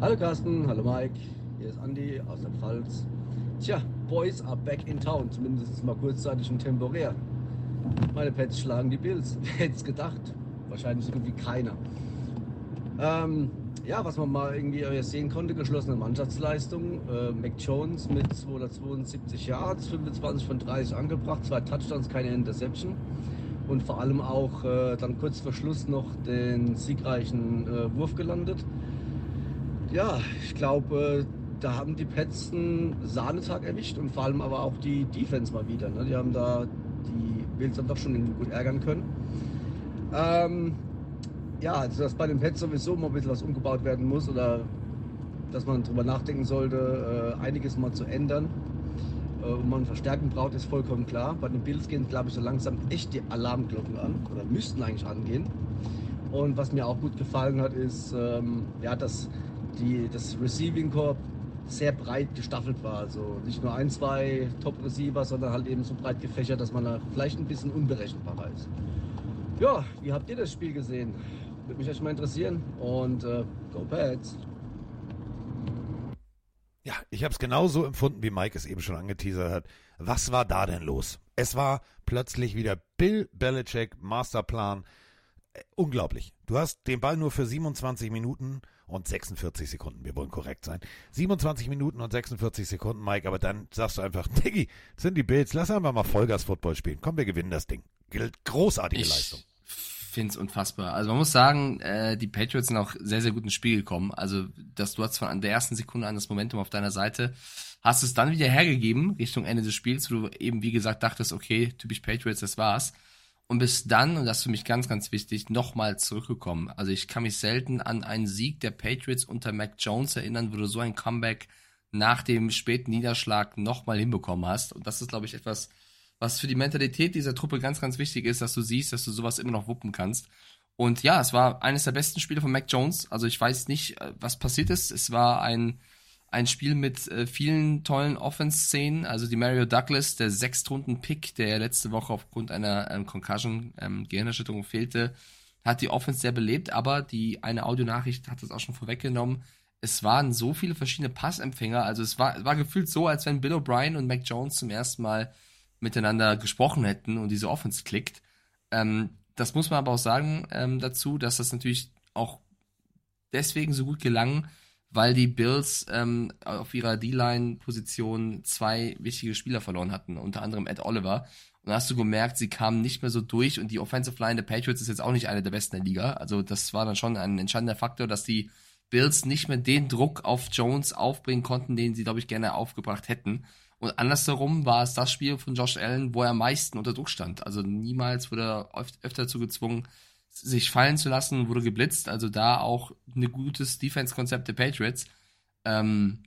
Hallo Carsten, hallo Mike, hier ist Andy aus der Pfalz. Tja, Boys are back in town, zumindest mal kurzzeitig und temporär. Meine Pets schlagen die Bills. Wer hätte es gedacht? Wahrscheinlich so gut wie keiner. Ähm, ja, was man mal irgendwie sehen konnte, geschlossene Mannschaftsleistung. Äh, Mac Jones mit 272 Yards, 25 von 30 angebracht, zwei Touchdowns, keine Interception. Und vor allem auch äh, dann kurz vor Schluss noch den siegreichen äh, Wurf gelandet. Ja, ich glaube, äh, da haben die Pets einen Sahnetag erwischt und vor allem aber auch die Defense mal wieder. Ne? Die haben da die Bills dann doch schon gut ärgern können. Ähm, ja, also dass bei den Pets sowieso mal ein bisschen was umgebaut werden muss oder dass man darüber nachdenken sollte, äh, einiges mal zu ändern äh, und man Verstärkung braucht, ist vollkommen klar. Bei den Bills gehen, glaube ich, so langsam echt die Alarmglocken an oder müssten eigentlich angehen. Und was mir auch gut gefallen hat, ist, ähm, ja, dass die, das Receiving Corps sehr breit gestaffelt war. Also nicht nur ein, zwei Top-Receiver, sondern halt eben so breit gefächert, dass man da vielleicht ein bisschen unberechenbarer ist. Ja, wie habt ihr das Spiel gesehen? Würde mich echt mal interessieren. Und äh, go Pats! Ja, ich habe es genauso empfunden, wie Mike es eben schon angeteasert hat. Was war da denn los? Es war plötzlich wieder Bill Belichick Masterplan. Äh, unglaublich. Du hast den Ball nur für 27 Minuten und 46 Sekunden. Wir wollen korrekt sein. 27 Minuten und 46 Sekunden, Mike, aber dann sagst du einfach, Diggi, sind die Bills, lass einfach mal Vollgas-Football spielen. Komm, wir gewinnen das Ding. Großartige ich Leistung. Find's unfassbar. Also man muss sagen, äh, die Patriots sind auch sehr, sehr gut ins Spiel gekommen. Also, dass du hast von der ersten Sekunde an das Momentum auf deiner Seite, hast es dann wieder hergegeben, Richtung Ende des Spiels, wo du eben, wie gesagt, dachtest, okay, typisch Patriots, das war's und bis dann, und das ist für mich ganz, ganz wichtig, nochmal zurückgekommen. Also ich kann mich selten an einen Sieg der Patriots unter Mac Jones erinnern, wo du so ein Comeback nach dem späten Niederschlag nochmal hinbekommen hast. Und das ist, glaube ich, etwas, was für die Mentalität dieser Truppe ganz, ganz wichtig ist, dass du siehst, dass du sowas immer noch wuppen kannst. Und ja, es war eines der besten Spiele von Mac Jones. Also ich weiß nicht, äh, was passiert ist. Es war ein ein Spiel mit äh, vielen tollen Offense-Szenen. Also die Mario Douglas, der Sechstrunden-Pick, der letzte Woche aufgrund einer ähm, Concussion, ähm, Gehirnerschütterung fehlte, hat die Offense sehr belebt, aber die eine Audionachricht hat das auch schon vorweggenommen. Es waren so viele verschiedene Passempfänger, also es war, war gefühlt so, als wenn Bill O'Brien und Mac Jones zum ersten Mal miteinander gesprochen hätten und diese Offense klickt. Ähm, das muss man aber auch sagen ähm, dazu, dass das natürlich auch deswegen so gut gelang, weil die Bills ähm, auf ihrer D-Line-Position zwei wichtige Spieler verloren hatten, unter anderem Ed Oliver. Und da hast du gemerkt, sie kamen nicht mehr so durch und die Offensive Line der Patriots ist jetzt auch nicht eine der besten der Liga. Also das war dann schon ein entscheidender Faktor, dass die Bills nicht mehr den Druck auf Jones aufbringen konnten, den sie, glaube ich, gerne aufgebracht hätten. Und andersherum war es das Spiel von Josh Allen, wo er am meisten unter Druck stand. Also niemals wurde er öfter dazu gezwungen, sich fallen zu lassen, wurde geblitzt. Also da auch ein gutes Defense-Konzept der Patriots. Ähm,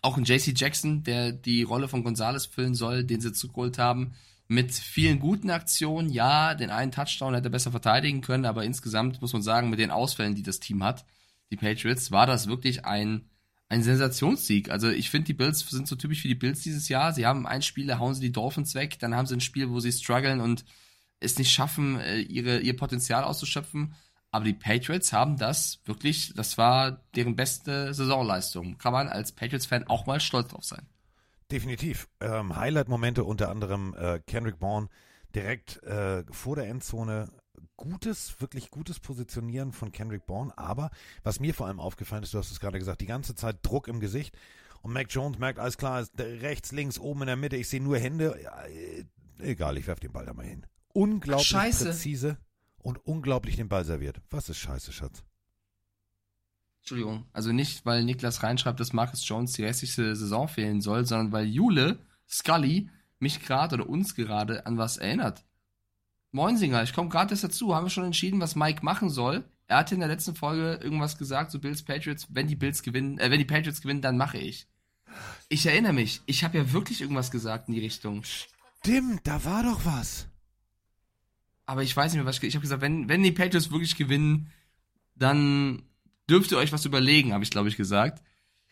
auch ein JC Jackson, der die Rolle von Gonzalez füllen soll, den sie zugeholt haben, mit vielen guten Aktionen. Ja, den einen Touchdown hätte er besser verteidigen können, aber insgesamt muss man sagen, mit den Ausfällen, die das Team hat, die Patriots, war das wirklich ein, ein Sensationssieg. Also ich finde, die Bills sind so typisch wie die Bills dieses Jahr. Sie haben ein Spiel, da hauen sie die Dolphins weg, dann haben sie ein Spiel, wo sie strugglen und es nicht schaffen, äh, ihre, ihr Potenzial auszuschöpfen. Aber die Patriots haben das wirklich, das war deren beste Saisonleistung. Kann man als Patriots-Fan auch mal stolz drauf sein. Definitiv. Ähm, Highlight-Momente unter anderem äh, Kendrick Bourne direkt äh, vor der Endzone. Gutes, wirklich gutes Positionieren von Kendrick Bourne. Aber was mir vor allem aufgefallen ist, du hast es gerade gesagt, die ganze Zeit Druck im Gesicht. Und Mac Jones merkt, alles klar, rechts, links, oben in der Mitte, ich sehe nur Hände. Ja, äh, egal, ich werfe den Ball da mal hin unglaublich Ach, präzise und unglaublich den Ball serviert. Was ist scheiße, Schatz? Entschuldigung, also nicht, weil Niklas reinschreibt, dass Marcus Jones die restliche Saison fehlen soll, sondern weil Jule, Scully, mich gerade oder uns gerade an was erinnert. Moinsinger, ich komme gerade erst dazu. Haben wir schon entschieden, was Mike machen soll? Er hatte in der letzten Folge irgendwas gesagt, so Bills Patriots, wenn die Bills gewinnen, äh, wenn die Patriots gewinnen, dann mache ich. Ich erinnere mich, ich habe ja wirklich irgendwas gesagt in die Richtung. Stimmt, da war doch was aber ich weiß nicht mehr, was ich, ich habe gesagt, wenn, wenn die Patriots wirklich gewinnen, dann dürft ihr euch was überlegen, habe ich, glaube ich, gesagt.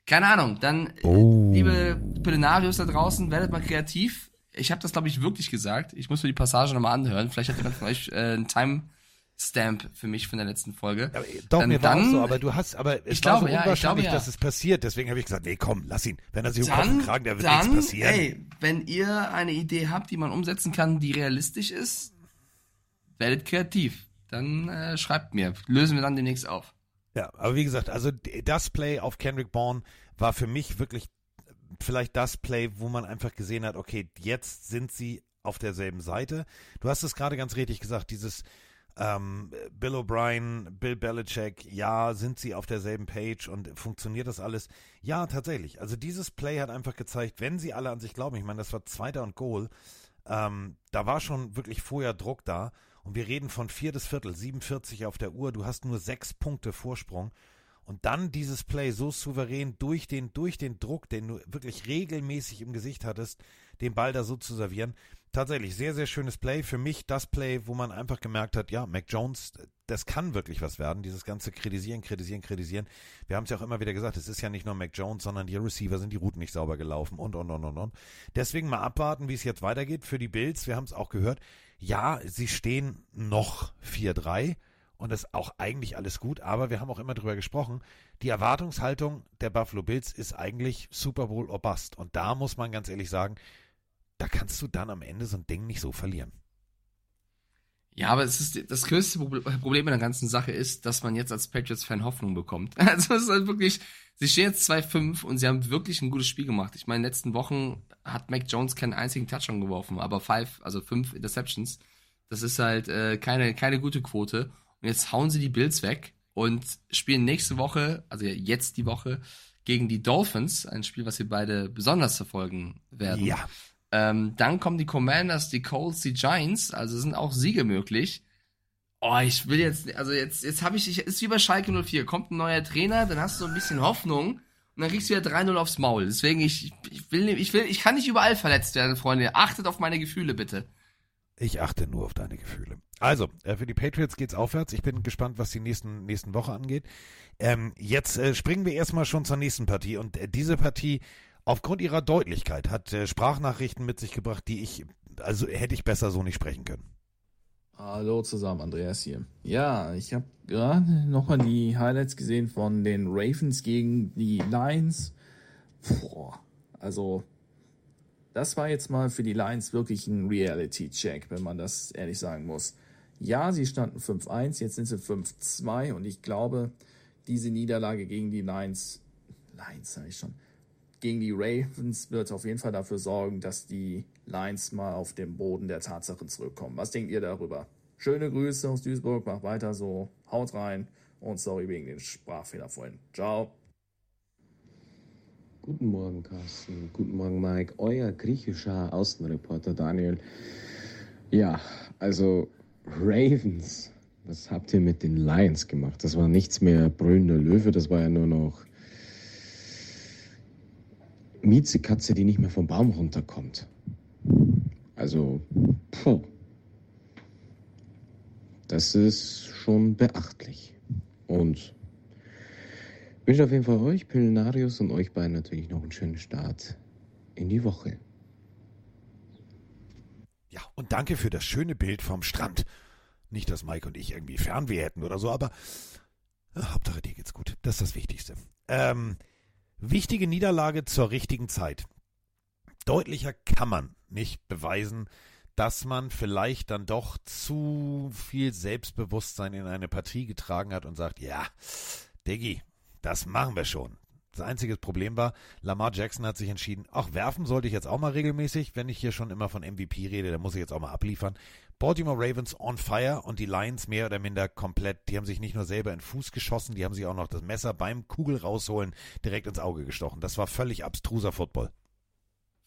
Keine Ahnung. Dann, Oh. liebe Pelenarios da draußen, werdet mal kreativ. Ich habe das, glaube ich, wirklich gesagt. Ich muss mir die Passage nochmal anhören. Vielleicht hat jemand von euch äh, einen Timestamp für mich von der letzten Folge. Aber, doch, Dann- mir war auch dann- so, aber du hast, aber es Ich glaube, so ja, ich unwahrscheinlich, glaube, ja. dass es passiert. Deswegen habe ich gesagt, nee, komm, lass ihn. Wenn er sich um Dann, Kragen, da wird dann nichts passieren. ey, wenn ihr eine Idee habt, die man umsetzen kann, die realistisch ist, werdet kreativ. Dann äh, schreibt mir. Lösen wir dann demnächst auf. Ja, aber wie gesagt, also das Play auf Kendrick Bourne war für mich wirklich vielleicht das Play, wo man einfach gesehen hat, okay, jetzt sind sie auf derselben Seite. Du hast es gerade ganz richtig gesagt, dieses ähm, Bill O'Brien, Bill Belichick, ja, sind sie auf derselben Page und funktioniert das alles? Ja, tatsächlich. Also dieses Play hat einfach gezeigt, wenn sie alle an sich glauben, ich meine, das war Zweiter und Goal, ähm, da war schon wirklich vorher Druck da und wir reden von viertes Viertel, 47 auf der Uhr, du hast nur sechs Punkte Vorsprung und dann dieses Play so souverän durch den, durch den Druck, den du wirklich regelmäßig im Gesicht hattest, den Ball da so zu servieren. Tatsächlich sehr, sehr schönes Play. Für mich das Play, wo man einfach gemerkt hat, ja, Mac Jones, das kann wirklich was werden. Dieses ganze Kritisieren, Kritisieren, Kritisieren. Wir haben es ja auch immer wieder gesagt, es ist ja nicht nur Mac Jones, sondern die Receiver sind die Routen nicht sauber gelaufen und, und, und, und, und. Deswegen mal abwarten, wie es jetzt weitergeht für die Bills. Wir haben es auch gehört. Ja, sie stehen noch 4-3 und das ist auch eigentlich alles gut, aber wir haben auch immer drüber gesprochen. Die Erwartungshaltung der Buffalo Bills ist eigentlich Super Bowl or Bust. Und da muss man ganz ehrlich sagen, da kannst du dann am Ende so ein Ding nicht so verlieren. Ja, aber es ist das größte Proble- Problem in der ganzen Sache ist, dass man jetzt als Patriots-Fan Hoffnung bekommt. Also es ist halt wirklich, sie stehen jetzt 2-5 und sie haben wirklich ein gutes Spiel gemacht. Ich meine, in den letzten Wochen hat Mac Jones keinen einzigen Touchdown geworfen, aber five, also fünf Interceptions. Das ist halt äh, keine, keine gute Quote. Und jetzt hauen sie die Bills weg und spielen nächste Woche, also jetzt die Woche, gegen die Dolphins, ein Spiel, was wir beide besonders verfolgen werden. Ja. Ähm, dann kommen die Commanders, die Colts, die Giants, also sind auch Siege möglich. Oh, ich will jetzt, also jetzt, jetzt habe ich, ich, ist wie bei Schalke 04, kommt ein neuer Trainer, dann hast du so ein bisschen Hoffnung und dann kriegst du wieder 3-0 aufs Maul. Deswegen, ich, ich will, ich will, ich kann nicht überall verletzt werden, Freunde. Achtet auf meine Gefühle, bitte. Ich achte nur auf deine Gefühle. Also, äh, für die Patriots geht's aufwärts. Ich bin gespannt, was die nächsten, nächsten Woche angeht. Ähm, jetzt äh, springen wir erstmal schon zur nächsten Partie. Und äh, diese Partie, aufgrund ihrer Deutlichkeit, hat äh, Sprachnachrichten mit sich gebracht, die ich, also hätte ich besser so nicht sprechen können. Hallo zusammen, Andreas hier. Ja, ich habe gerade nochmal die Highlights gesehen von den Ravens gegen die Lions. Boah, also das war jetzt mal für die Lions wirklich ein Reality-Check, wenn man das ehrlich sagen muss. Ja, sie standen 5-1, jetzt sind sie 5-2 und ich glaube, diese Niederlage gegen die Lions, Lions sage ich schon, gegen die Ravens wird auf jeden Fall dafür sorgen, dass die Lions mal auf den Boden der Tatsachen zurückkommen. Was denkt ihr darüber? Schöne Grüße aus Duisburg, macht weiter so, haut rein und sorry wegen den Sprachfehler vorhin. Ciao. Guten Morgen, Carsten. Guten Morgen, Mike. Euer griechischer Außenreporter Daniel. Ja, also Ravens, was habt ihr mit den Lions gemacht? Das war nichts mehr brüllender Löwe, das war ja nur noch Miezekatze, die nicht mehr vom Baum runterkommt. Also, puh. Das ist schon beachtlich. Und ich wünsche auf jeden Fall euch, Pillenarius, und euch beiden natürlich noch einen schönen Start in die Woche. Ja, und danke für das schöne Bild vom Strand. Nicht, dass Mike und ich irgendwie Fernweh hätten oder so, aber äh, Hauptsache dir geht's gut. Das ist das Wichtigste. Ähm, wichtige Niederlage zur richtigen Zeit. Deutlicher kann man nicht beweisen, dass man vielleicht dann doch zu viel Selbstbewusstsein in eine Partie getragen hat und sagt, ja, Diggi, das machen wir schon. Das einzige Problem war, Lamar Jackson hat sich entschieden, ach, werfen sollte ich jetzt auch mal regelmäßig. Wenn ich hier schon immer von MVP rede, dann muss ich jetzt auch mal abliefern. Baltimore Ravens on fire und die Lions mehr oder minder komplett. Die haben sich nicht nur selber in Fuß geschossen, die haben sich auch noch das Messer beim Kugel rausholen direkt ins Auge gestochen. Das war völlig abstruser Football.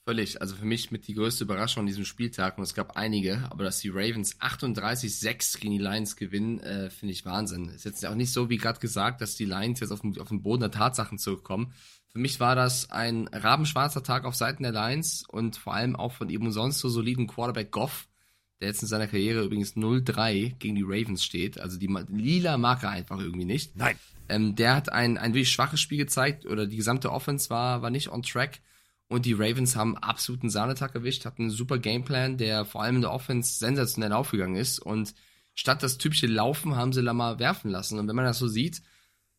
Völlig. Also für mich mit die größte Überraschung an diesem Spieltag, und es gab einige, aber dass die Ravens 38-6 gegen die Lions gewinnen, äh, finde ich Wahnsinn. Ist jetzt auch nicht so, wie gerade gesagt, dass die Lions jetzt auf den, auf den Boden der Tatsachen zurückkommen. Für mich war das ein rabenschwarzer Tag auf Seiten der Lions und vor allem auch von eben sonst so soliden Quarterback Goff, der jetzt in seiner Karriere übrigens 0-3 gegen die Ravens steht. Also die lila Marke einfach irgendwie nicht. Nein. Ähm, der hat ein, ein wirklich schwaches Spiel gezeigt oder die gesamte Offense war, war nicht on track. Und die Ravens haben absoluten Sahnetag erwischt, hatten einen super Gameplan, der vor allem in der Offense sensationell aufgegangen ist. Und statt das typische Laufen haben sie Lamar werfen lassen. Und wenn man das so sieht,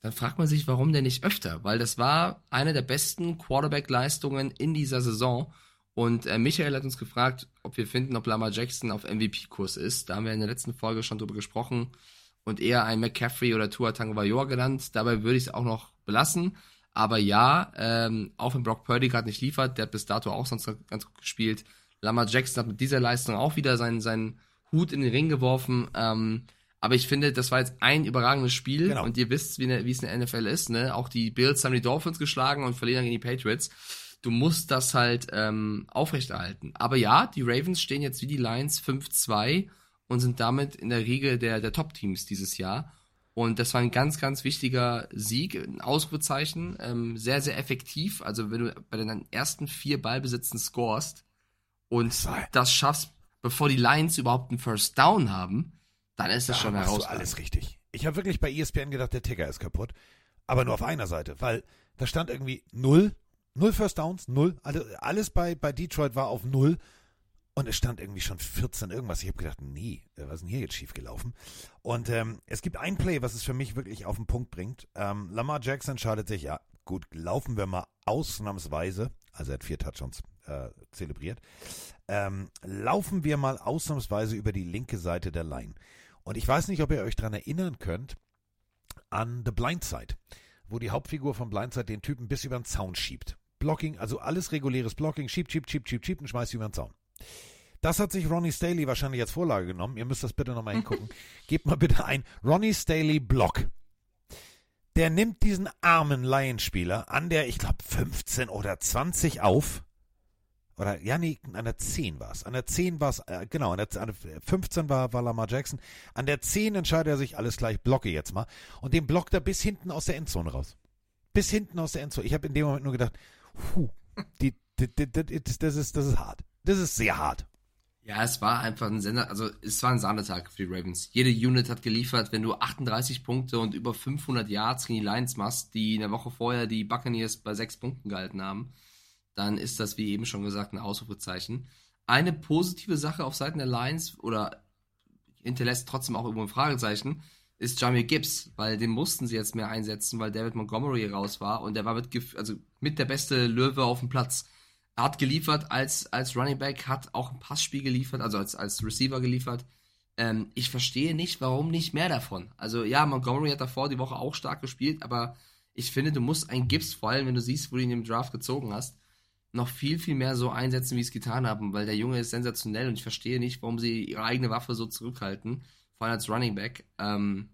dann fragt man sich, warum denn nicht öfter? Weil das war eine der besten Quarterback-Leistungen in dieser Saison. Und äh, Michael hat uns gefragt, ob wir finden, ob Lamar Jackson auf MVP-Kurs ist. Da haben wir in der letzten Folge schon drüber gesprochen und eher ein McCaffrey oder Tua Tagovailoa genannt. Dabei würde ich es auch noch belassen. Aber ja, ähm, auch wenn Brock Purdy gerade nicht liefert, der hat bis dato auch sonst ganz gut gespielt. Lamar Jackson hat mit dieser Leistung auch wieder seinen, seinen Hut in den Ring geworfen. Ähm, aber ich finde, das war jetzt ein überragendes Spiel genau. und ihr wisst, wie, ne, wie es in der NFL ist. Ne? Auch die Bills haben die Dolphins geschlagen und verlieren gegen die Patriots. Du musst das halt ähm, aufrechterhalten. Aber ja, die Ravens stehen jetzt wie die Lions 5-2 und sind damit in der Riege der, der Top-Teams dieses Jahr. Und das war ein ganz, ganz wichtiger Sieg, ein Ausrufezeichen, ähm, sehr, sehr effektiv. Also wenn du bei den ersten vier Ballbesitzen scorest und das schaffst, bevor die Lions überhaupt einen First Down haben, dann ist das da schon heraus. alles richtig. Ich habe wirklich bei ESPN gedacht, der Ticker ist kaputt. Aber nur auf einer Seite, weil da stand irgendwie null, null First Downs, null. Also alles bei, bei Detroit war auf null. Und es stand irgendwie schon 14 irgendwas. Ich habe gedacht, nee, was ist denn hier jetzt schiefgelaufen? Und ähm, es gibt ein Play, was es für mich wirklich auf den Punkt bringt. Ähm, Lamar Jackson entscheidet sich, ja, gut, laufen wir mal ausnahmsweise, also er hat vier Touchdowns äh, zelebriert, ähm, laufen wir mal ausnahmsweise über die linke Seite der Line. Und ich weiß nicht, ob ihr euch daran erinnern könnt, an The Blind Side, wo die Hauptfigur von Blindside den Typen bis über den Zaun schiebt. Blocking, also alles reguläres Blocking, schiebt, schiebt, schiebt, schiebt, schiebt und schmeißt über den Zaun. Das hat sich Ronnie Staley wahrscheinlich als Vorlage genommen. Ihr müsst das bitte nochmal hingucken. Gebt mal bitte ein Ronnie Staley Block. Der nimmt diesen armen Laienspieler an der, ich glaube, 15 oder 20 auf oder ja, nee, an der 10 war es. An der 10 war es, äh, genau, an der, an der 15 war, war Lamar Jackson. An der 10 entscheidet er sich, alles gleich, blocke jetzt mal. Und den blockt er bis hinten aus der Endzone raus. Bis hinten aus der Endzone. Ich habe in dem Moment nur gedacht, puh, die, die, die, das, ist, das ist hart. Das ist sehr hart. Ja, es war einfach ein Sender, also es war ein Sahnetag für die Ravens. Jede Unit hat geliefert, wenn du 38 Punkte und über 500 Yards gegen die Lions machst, die in der Woche vorher die Buccaneers bei 6 Punkten gehalten haben dann ist das, wie eben schon gesagt, ein Ausrufezeichen. Eine positive Sache auf Seiten der Lions oder hinterlässt trotzdem auch irgendwo ein Fragezeichen, ist Jamie Gibbs, weil den mussten sie jetzt mehr einsetzen, weil David Montgomery raus war und der war mit, also mit der beste Löwe auf dem Platz. Hat geliefert als, als Running Back, hat auch ein Passspiel geliefert, also als, als Receiver geliefert. Ähm, ich verstehe nicht, warum nicht mehr davon. Also ja, Montgomery hat davor die Woche auch stark gespielt, aber ich finde, du musst einen Gibbs, vor allem wenn du siehst, wo du ihn im Draft gezogen hast, noch viel, viel mehr so einsetzen, wie sie es getan haben, weil der Junge ist sensationell und ich verstehe nicht, warum sie ihre eigene Waffe so zurückhalten, vor allem als Running Back, ähm,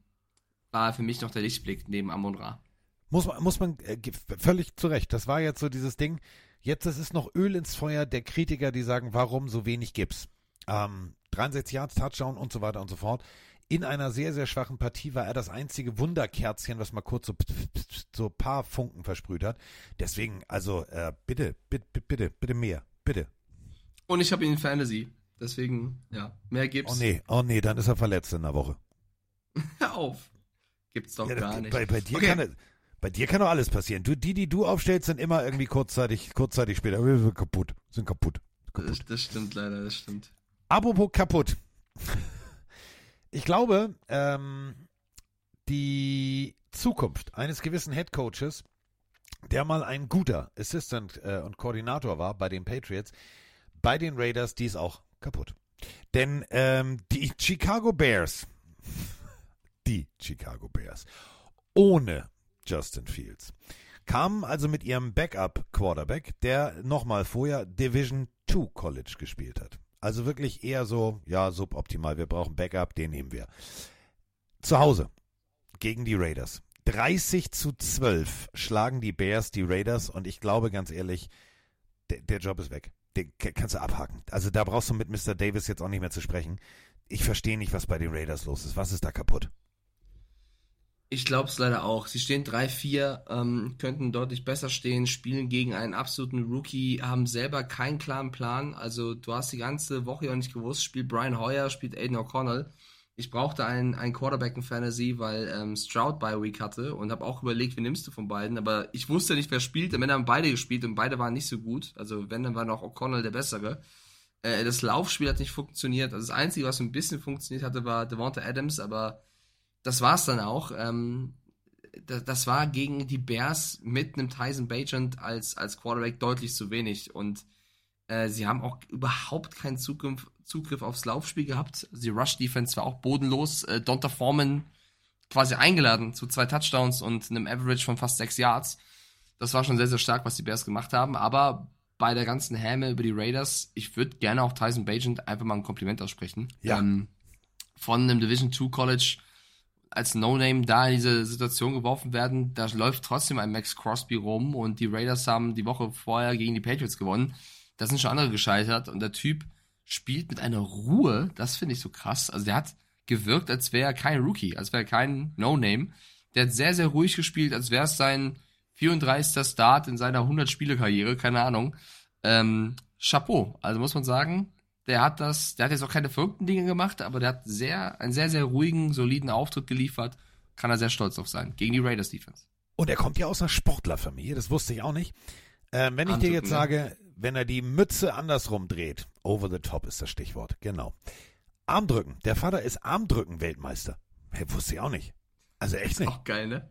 war für mich noch der Lichtblick neben Amon Ra. Muss man, muss man äh, völlig zu Recht. Das war jetzt so dieses Ding. Jetzt ist noch Öl ins Feuer der Kritiker, die sagen, warum so wenig gibt's. Ähm, 63 Yards, Touchdown und so weiter und so fort in einer sehr, sehr schwachen Partie war er das einzige Wunderkerzchen, was mal kurz so, so paar Funken versprüht hat. Deswegen, also äh, bitte, bitte, bitte, bitte mehr, bitte. Und ich habe ihn in Fantasy. Deswegen, ja, mehr gibt's. Oh nee, oh nee, dann ist er verletzt in der Woche. Hör auf. Gibt's doch ja, gar nicht. Bei, bei dir okay. kann bei dir kann doch alles passieren. Du, die, die du aufstellst, sind immer irgendwie kurzzeitig, kurzzeitig später sind kaputt. Sind kaputt. kaputt. Das, das stimmt leider, das stimmt. Apropos kaputt. Ich glaube, ähm, die Zukunft eines gewissen Head Coaches, der mal ein guter Assistant äh, und Koordinator war bei den Patriots, bei den Raiders, die ist auch kaputt. Denn ähm, die Chicago Bears, die Chicago Bears, ohne Justin Fields, kamen also mit ihrem Backup-Quarterback, der nochmal vorher Division 2 College gespielt hat. Also wirklich eher so, ja, suboptimal. Wir brauchen Backup, den nehmen wir. Zu Hause gegen die Raiders. 30 zu 12 schlagen die Bears die Raiders und ich glaube ganz ehrlich, der, der Job ist weg. Den kannst du abhaken. Also da brauchst du mit Mr. Davis jetzt auch nicht mehr zu sprechen. Ich verstehe nicht, was bei den Raiders los ist. Was ist da kaputt? Ich glaube es leider auch. Sie stehen 3-4, ähm, könnten deutlich besser stehen, spielen gegen einen absoluten Rookie, haben selber keinen klaren Plan. Also du hast die ganze Woche ja nicht gewusst, spielt Brian Hoyer, spielt Aiden O'Connell. Ich brauchte einen, einen Quarterback in Fantasy, weil ähm, Stroud bei Week hatte und habe auch überlegt, wen nimmst du von beiden. Aber ich wusste nicht, wer spielt. Am Ende haben beide gespielt und beide waren nicht so gut. Also wenn, dann war noch O'Connell der Bessere. Äh, das Laufspiel hat nicht funktioniert. Also das Einzige, was ein bisschen funktioniert hatte, war Devonta Adams, aber das war's dann auch. Ähm, das, das, war gegen die Bears mit einem Tyson Bagent als, als Quarterback deutlich zu wenig. Und äh, sie haben auch überhaupt keinen Zugriff, Zugriff aufs Laufspiel gehabt. Die Rush-Defense war auch bodenlos. Äh, Donta Foreman quasi eingeladen zu zwei Touchdowns und einem Average von fast sechs Yards. Das war schon sehr, sehr stark, was die Bears gemacht haben. Aber bei der ganzen Häme über die Raiders, ich würde gerne auch Tyson Bagent einfach mal ein Kompliment aussprechen. Ja. Ähm, von einem Division 2 College als No-Name da in diese Situation geworfen werden, da läuft trotzdem ein Max Crosby rum und die Raiders haben die Woche vorher gegen die Patriots gewonnen. Da sind schon andere gescheitert und der Typ spielt mit einer Ruhe, das finde ich so krass. Also der hat gewirkt, als wäre er kein Rookie, als wäre er kein No-Name. Der hat sehr, sehr ruhig gespielt, als wäre es sein 34. Start in seiner 100-Spiele-Karriere, keine Ahnung. Ähm, Chapeau, also muss man sagen, der hat das, der hat jetzt auch keine verrückten Dinge gemacht, aber der hat sehr, einen sehr, sehr ruhigen, soliden Auftritt geliefert. Kann er sehr stolz auf sein. Gegen die Raiders Defense. Und er kommt ja aus einer Sportlerfamilie, das wusste ich auch nicht. Ähm, wenn ich dir jetzt ne? sage, wenn er die Mütze andersrum dreht, over the top ist das Stichwort, genau. Armdrücken. Der Vater ist Armdrücken-Weltmeister. Hey, wusste ich auch nicht. Also echt nicht. Auch geil, ne?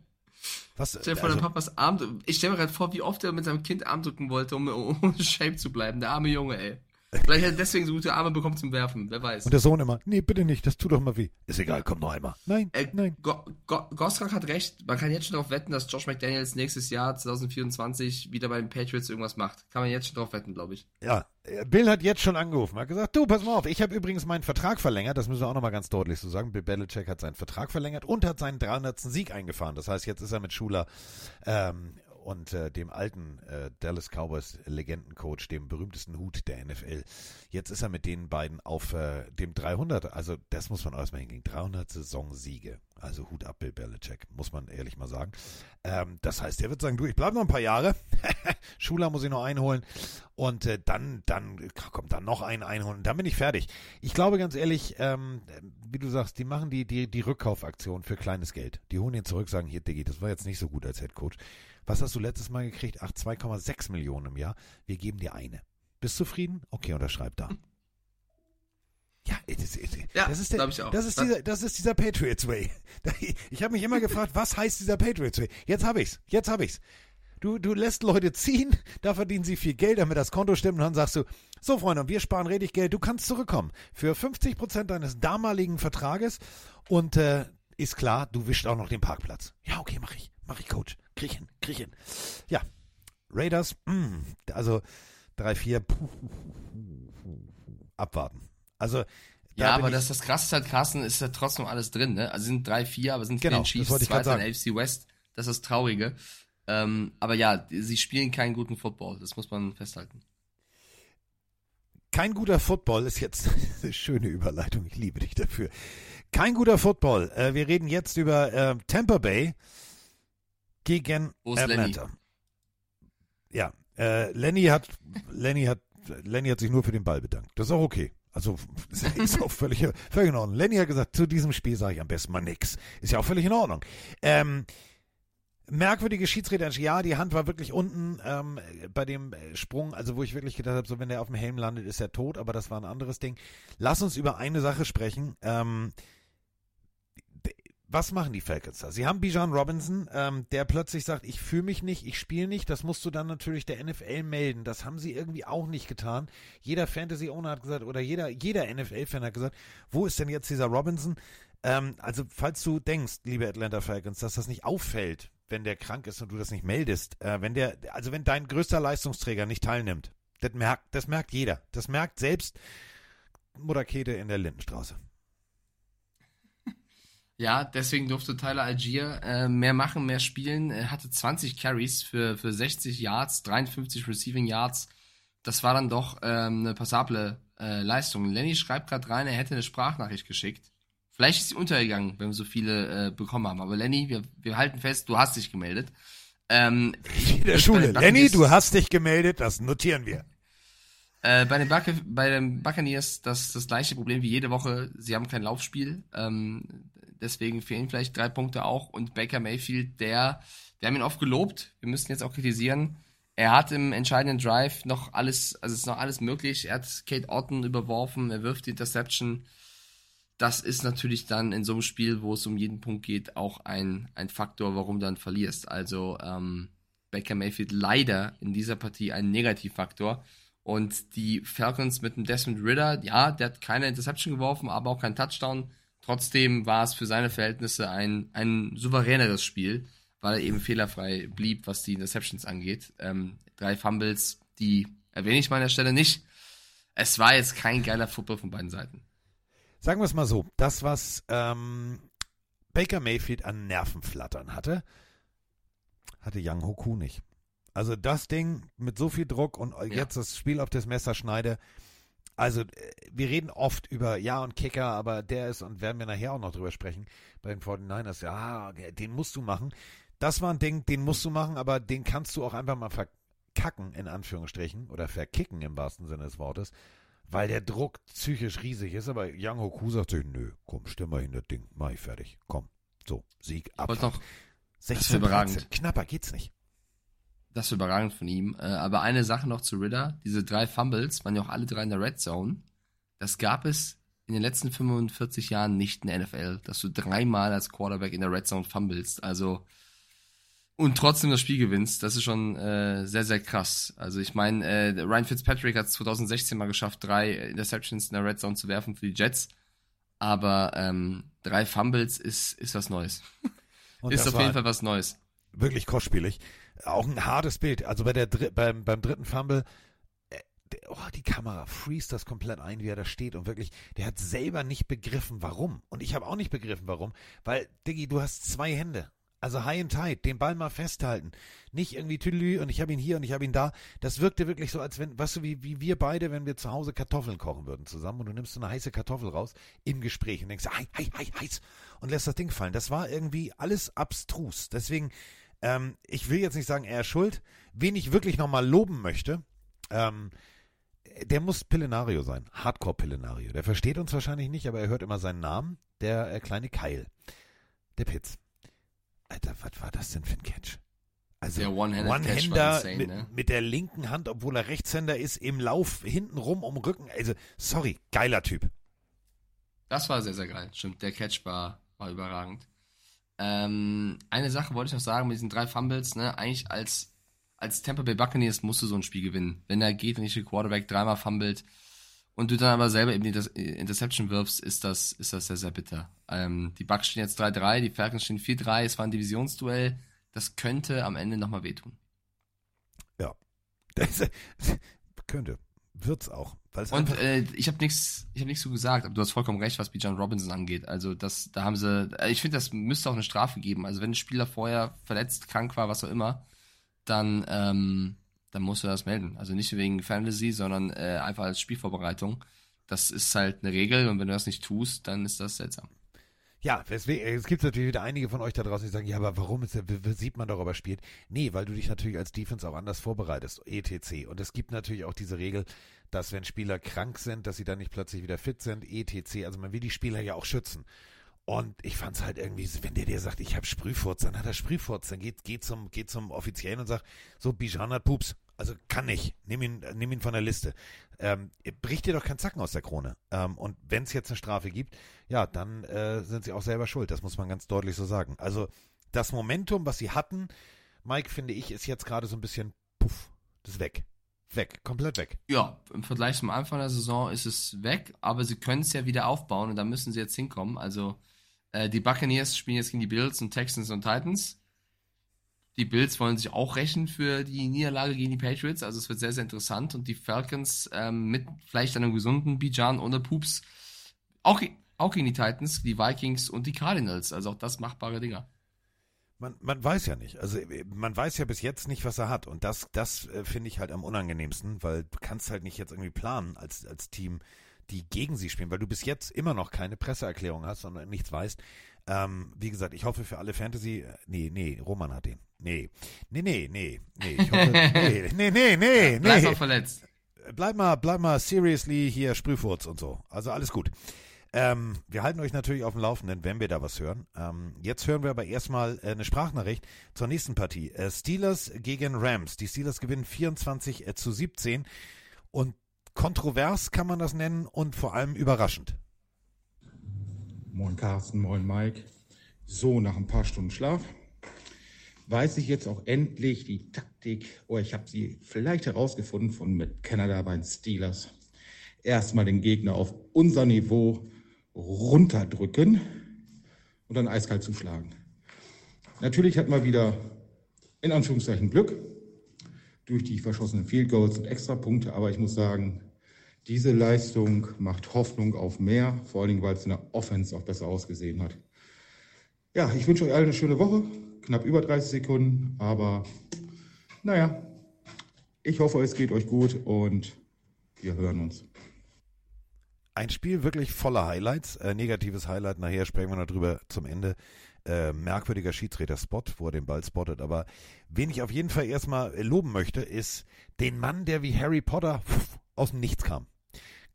Was, Stell dir vor, also, der Papas Arm, ich stell mir gerade vor, wie oft er mit seinem Kind Arm drücken wollte, um, um in Shape zu bleiben. Der arme Junge, ey. Vielleicht hat er deswegen so gute Arme bekommen zum Werfen, wer weiß. und der Sohn immer, nee, bitte nicht, das tut doch mal weh. Ist egal, komm noch einmal. Nein, Äh, nein. Go Go Gosrak hat recht. Man kann jetzt schon darauf wetten, dass Josh McDaniels nächstes Jahr 2024 wieder bei den Patriots irgendwas macht. Kann man jetzt schon drauf wetten, glaube ich. Ja, äh, Bill hat jetzt schon angerufen, hat gesagt, du, pass mal auf, ich habe übrigens meinen Vertrag verlängert, das müssen wir auch nochmal ganz deutlich so sagen. Bill Belichick hat seinen Vertrag verlängert und hat seinen 300. Sieg eingefahren. Das heißt, jetzt ist er mit Schuler ähm, und äh, dem alten äh, Dallas Cowboys Legendencoach, dem berühmtesten Hut der NFL. Jetzt ist er mit den beiden auf äh, dem 300. Also das muss man erstmal hingehen. 300 Saisonsiege. Also Hut ab, Bill Belichick, muss man ehrlich mal sagen. Ähm, das heißt, er wird sagen, du, ich bleibe noch ein paar Jahre. Schuler muss ich noch einholen. Und äh, dann, dann kommt dann noch einen einholen. Dann bin ich fertig. Ich glaube ganz ehrlich, ähm, wie du sagst, die machen die, die, die Rückkaufaktion für kleines Geld. Die holen ihn zurück, sagen, hier, Diggi, das war jetzt nicht so gut als Head Coach. Was hast du letztes Mal gekriegt? Ach, 2,6 Millionen im Jahr. Wir geben dir eine. Bist zufrieden? Okay, unterschreib da. Ja, das, Ja, das ist der, ich auch. das ist dieser, das ist dieser Patriots Way. Ich habe mich immer gefragt, was heißt dieser Patriots Way? Jetzt habe ich's. Jetzt habe ich's. Du, du lässt Leute ziehen, da verdienen sie viel Geld, damit das Konto stimmt, und dann sagst du, so Freunde, wir sparen richtig Geld, du kannst zurückkommen für 50 Prozent deines damaligen Vertrages und äh, ist klar, du wischst auch noch den Parkplatz. Ja, okay, mach ich, mach ich, Coach. Krieg hin. Ja, Raiders, mh, also 3-4, abwarten. Also, Ja, aber das, das krasse ist halt, Carsten, ist ja trotzdem alles drin, ne? Also sind 3-4, aber sind Genau, den das Chiefs Zweiter in. AFC West. Das ist das Traurige. Ähm, aber ja, sie spielen keinen guten Football. Das muss man festhalten. Kein guter Football ist jetzt eine schöne Überleitung. Ich liebe dich dafür. Kein guter Football. Äh, wir reden jetzt über äh, Tampa Bay gegen? Atlanta. Ja, äh, Lenny hat Lenny hat Lenny hat sich nur für den Ball bedankt. Das ist auch okay. Also ist auch völlig, völlig in Ordnung. Lenny hat gesagt, zu diesem Spiel sage ich am besten mal nix. Ist ja auch völlig in Ordnung. Ähm, merkwürdige Schiedsrichter, ja, die Hand war wirklich unten ähm, bei dem Sprung, also wo ich wirklich gedacht habe, so wenn der auf dem Helm landet, ist er tot, aber das war ein anderes Ding. Lass uns über eine Sache sprechen. Ähm, was machen die Falcons da? Sie haben Bijan Robinson, ähm, der plötzlich sagt, ich fühle mich nicht, ich spiele nicht. Das musst du dann natürlich der NFL melden. Das haben sie irgendwie auch nicht getan. Jeder Fantasy-Owner hat gesagt, oder jeder, jeder NFL-Fan hat gesagt, wo ist denn jetzt dieser Robinson? Ähm, also, falls du denkst, liebe Atlanta Falcons, dass das nicht auffällt, wenn der krank ist und du das nicht meldest, äh, wenn der, also wenn dein größter Leistungsträger nicht teilnimmt, das merkt, das merkt jeder. Das merkt selbst Mutterkete in der Lindenstraße. Ja, deswegen durfte Tyler Algier äh, mehr machen, mehr spielen. Er hatte 20 Carries für, für 60 Yards, 53 Receiving Yards. Das war dann doch ähm, eine passable äh, Leistung. Lenny schreibt gerade rein, er hätte eine Sprachnachricht geschickt Vielleicht ist sie untergegangen, wenn wir so viele äh, bekommen haben. Aber Lenny, wir, wir halten fest, du hast dich gemeldet. Ähm, In der Schule. Lenny, du hast dich gemeldet, das notieren wir. Äh, bei, den Buc bei den Buccaneers das das gleiche Problem wie jede Woche. Sie haben kein Laufspiel. Ähm, deswegen fehlen vielleicht drei Punkte auch. Und Baker Mayfield, der, wir haben ihn oft gelobt. Wir müssen jetzt auch kritisieren. Er hat im entscheidenden Drive noch alles, also ist noch alles möglich. Er hat Kate Orton überworfen, er wirft die Interception. Das ist natürlich dann in so einem Spiel, wo es um jeden Punkt geht, auch ein, ein Faktor, warum du dann verlierst. Also ähm, Baker Mayfield leider in dieser Partie ein Negativfaktor. Und die Falcons mit dem Desmond Ritter, ja, der hat keine Interception geworfen, aber auch keinen Touchdown. Trotzdem war es für seine Verhältnisse ein, ein souveräneres Spiel, weil er eben fehlerfrei blieb, was die Interceptions angeht. Ähm, drei Fumbles, die erwähne ich mal an der Stelle nicht. Es war jetzt kein geiler Football von beiden Seiten. Sagen wir es mal so, das, was ähm, Baker Mayfield an Nervenflattern hatte, hatte Young Hoku nicht. Also das Ding mit so viel Druck und jetzt das Spiel auf das Messer schneide. Also äh, wir reden oft über Ja und Kicker, aber der ist, und werden wir nachher auch noch drüber sprechen, bei den 49ers, ja, den musst du machen. Das war ein Ding, den musst du machen, aber den kannst du auch einfach mal verkacken, in Anführungsstrichen, oder verkicken im wahrsten Sinne des Wortes, weil der Druck psychisch riesig ist. Aber Yang Hoku sagt sich, nö, komm, stimm mal hin, das Ding, mach ich fertig, komm. So, Sieg, ab. noch 16, überragend. 13. Knapper geht's nicht. Das ist überragend von ihm. Äh, aber eine Sache noch zu Ritter. Diese drei Fumbles waren ja auch alle drei in der Red Zone. Das gab es in den letzten 45 Jahren nicht in der NFL, dass du dreimal als Quarterback in der Red Zone fummelst. Also und trotzdem das Spiel gewinnst, das ist schon äh, sehr, sehr krass. Also ich meine, äh, Ryan Fitzpatrick hat es 2016 mal geschafft, drei Interceptions in der Red Zone zu werfen für die Jets. Aber ähm, drei Fumbles ist, ist was Neues. Ist auf jeden Fall was Neues. Wirklich kostspielig. Auch ein hartes Bild. Also bei der beim, beim dritten Fumble, äh, oh, die Kamera freest das komplett ein, wie er da steht und wirklich, der hat selber nicht begriffen, warum. Und ich habe auch nicht begriffen, warum. Weil, Diggi, du hast zwei Hände. Also high and tight, den Ball mal festhalten. Nicht irgendwie tüdelü und ich habe ihn hier und ich habe ihn da. Das wirkte wirklich so, als wenn, weißt du, wie, wie wir beide, wenn wir zu Hause Kartoffeln kochen würden zusammen und du nimmst so eine heiße Kartoffel raus im Gespräch und denkst, hei, hei, hei, heiß und lässt das Ding fallen. Das war irgendwie alles abstrus. Deswegen, ähm, ich will jetzt nicht sagen, er ist schuld. Wen ich wirklich nochmal loben möchte, ähm, der muss Pillenario sein. Hardcore Pillenario. Der versteht uns wahrscheinlich nicht, aber er hört immer seinen Namen. Der äh, kleine Keil. Der Pitz. Alter, was war das denn für ein Catch? Also Der One-Hander insane, mit, ne? mit der linken Hand, obwohl er Rechtshänder ist, im Lauf hinten rum um Rücken. Also, sorry, geiler Typ. Das war sehr, sehr geil. Stimmt, der Catch war, war überragend. Ähm, eine Sache wollte ich noch sagen mit diesen drei Fumbles, ne? Eigentlich als, als Tampa Bay Buccaneers musst du so ein Spiel gewinnen. Wenn der gegnerische Quarterback dreimal fummelt und du dann aber selber eben die Interception wirfst, ist das, ist das sehr, sehr bitter. Ähm, die Bucks stehen jetzt 3-3, die Falcons stehen 4-3, es war ein Divisionsduell. Das könnte am Ende nochmal wehtun. Ja. Das, könnte. Wird's auch. Weil es Und einfach, äh, ich habe nichts, ich habe nichts so gesagt, aber du hast vollkommen recht, was Bijan Robinson angeht. Also das, da haben sie, äh, ich finde, das müsste auch eine Strafe geben. Also wenn ein Spieler vorher verletzt, krank war, was auch immer, dann, ähm, dann musst du das melden. Also nicht wegen Fantasy, sondern äh, einfach als Spielvorbereitung. Das ist halt eine Regel und wenn du das nicht tust, dann ist das seltsam. Ja, deswegen, es gibt natürlich wieder einige von euch da draußen, die sagen, ja, aber warum ist der, sieht man darüber spielt? Nee, weil du dich natürlich als Defense auch anders vorbereitest, etc. Und es gibt natürlich auch diese Regel, dass wenn Spieler krank sind, dass sie dann nicht plötzlich wieder fit sind, etc. Also man will die Spieler ja auch schützen. Und ich fand's halt irgendwie, wenn der dir sagt, ich habe Sprühfurz, dann hat er Sprühfurz, dann geht, geht zum, geht zum Offiziellen und sagt, so, Bijan hat Pups. Also kann nicht. Nimm ihn, nimm ihn von der Liste. Ähm, bricht dir doch keinen Zacken aus der Krone. Ähm, und wenn es jetzt eine Strafe gibt, ja, dann äh, sind sie auch selber schuld. Das muss man ganz deutlich so sagen. Also das Momentum, was sie hatten, Mike, finde ich, ist jetzt gerade so ein bisschen puff. Das ist weg. Weg. Komplett weg. Ja, im Vergleich zum Anfang der Saison ist es weg, aber sie können es ja wieder aufbauen und da müssen sie jetzt hinkommen. Also äh, die Buccaneers spielen jetzt gegen die Bills und Texans und Titans. Die Bills wollen sich auch rächen für die Niederlage gegen die Patriots, also es wird sehr, sehr interessant. Und die Falcons ähm, mit vielleicht einem gesunden Bijan ohne Pups auch, auch gegen die Titans, die Vikings und die Cardinals. Also auch das machbare Dinger. Man, man weiß ja nicht. Also äh, man weiß ja bis jetzt nicht, was er hat. Und das, das äh, finde ich halt am unangenehmsten, weil du kannst halt nicht jetzt irgendwie planen als, als Team, die gegen sie spielen, weil du bis jetzt immer noch keine Presseerklärung hast, sondern nichts weißt. Ähm, wie gesagt, ich hoffe für alle Fantasy, äh, nee, nee, Roman hat den. Nee, nee, nee, nee, nee, ich hoffe, nee, nee, nee, nee, nee. Bleib mal verletzt. Bleib mal, bleib mal seriously hier Sprühfurz und so. Also alles gut. Ähm, wir halten euch natürlich auf dem Laufenden, wenn wir da was hören. Ähm, jetzt hören wir aber erstmal äh, eine Sprachnachricht zur nächsten Partie. Äh, Steelers gegen Rams. Die Steelers gewinnen 24 äh, zu 17 und kontrovers kann man das nennen und vor allem überraschend. Moin Carsten, moin Mike. So, nach ein paar Stunden Schlaf weiß ich jetzt auch endlich die Taktik, oder ich habe sie vielleicht herausgefunden von mit Canada bei den Steelers. Erstmal den Gegner auf unser Niveau runterdrücken und dann eiskalt zuschlagen. Natürlich hat man wieder in Anführungszeichen Glück durch die verschossenen Field Goals und Extrapunkte, aber ich muss sagen, diese Leistung macht Hoffnung auf mehr, vor allen Dingen, weil es in der Offense auch besser ausgesehen hat. Ja, ich wünsche euch allen eine schöne Woche knapp über 30 Sekunden. Aber naja, ich hoffe, es geht euch gut und wir hören uns. Ein Spiel wirklich voller Highlights. Äh, negatives Highlight, nachher sprechen wir noch drüber zum Ende. Äh, merkwürdiger Schiedsrichter-Spot, wo er den Ball spottet. Aber wen ich auf jeden Fall erstmal loben möchte, ist den Mann, der wie Harry Potter aus dem Nichts kam.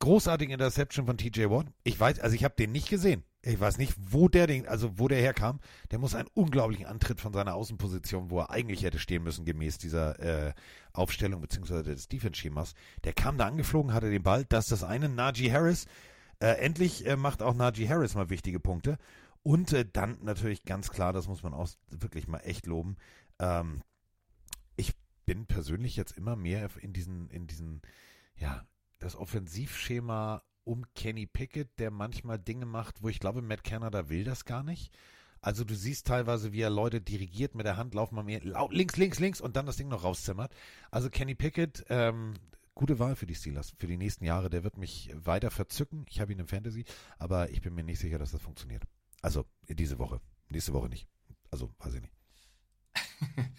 Großartige Interception von TJ Watt. Ich weiß, also ich habe den nicht gesehen ich weiß nicht, wo der den, also wo der herkam. Der muss einen unglaublichen Antritt von seiner Außenposition, wo er eigentlich hätte stehen müssen, gemäß dieser äh, Aufstellung beziehungsweise des Defense-Schemas. Der kam da angeflogen, hatte den Ball. Das ist das eine. Najee Harris. Äh, endlich äh, macht auch Najee Harris mal wichtige Punkte. Und äh, dann natürlich ganz klar, das muss man auch wirklich mal echt loben. Ähm, ich bin persönlich jetzt immer mehr in diesen, in diesen, ja, das Offensivschema um Kenny Pickett, der manchmal Dinge macht, wo ich glaube, Matt Canada will das gar nicht. Also du siehst teilweise, wie er Leute dirigiert mit der Hand, laufen mal mehr links, links, links und dann das Ding noch rauszimmert. Also Kenny Pickett, ähm, gute Wahl für die Steelers für die nächsten Jahre. Der wird mich weiter verzücken. Ich habe ihn im Fantasy, aber ich bin mir nicht sicher, dass das funktioniert. Also diese Woche, nächste Woche nicht. Also weiß ich nicht.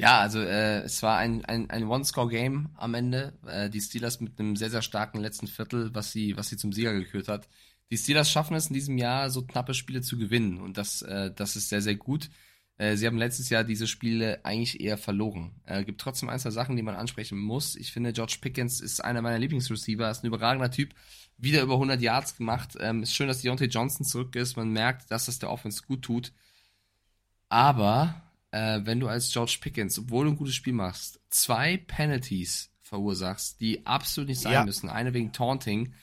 Ja, also äh, es war ein, ein, ein One-Score-Game am Ende. Äh, die Steelers mit einem sehr, sehr starken letzten Viertel, was sie, was sie zum Sieger gekürt hat. Die Steelers schaffen es in diesem Jahr, so knappe Spiele zu gewinnen. Und das, äh, das ist sehr, sehr gut. Äh, sie haben letztes Jahr diese Spiele eigentlich eher verloren. Äh, gibt trotzdem ein, zwei Sachen, die man ansprechen muss. Ich finde, George Pickens ist einer meiner Lieblingsreceiver, ist ein überragender Typ. Wieder über 100 Yards gemacht. Ähm, ist schön, dass Deontay Johnson zurück ist. Man merkt, dass das der Offense gut tut. Aber äh, wenn du als George Pickens, obwohl du ein gutes Spiel machst, zwei Penalties verursachst, die absolut nicht sein ja. müssen, eine wegen Taunting,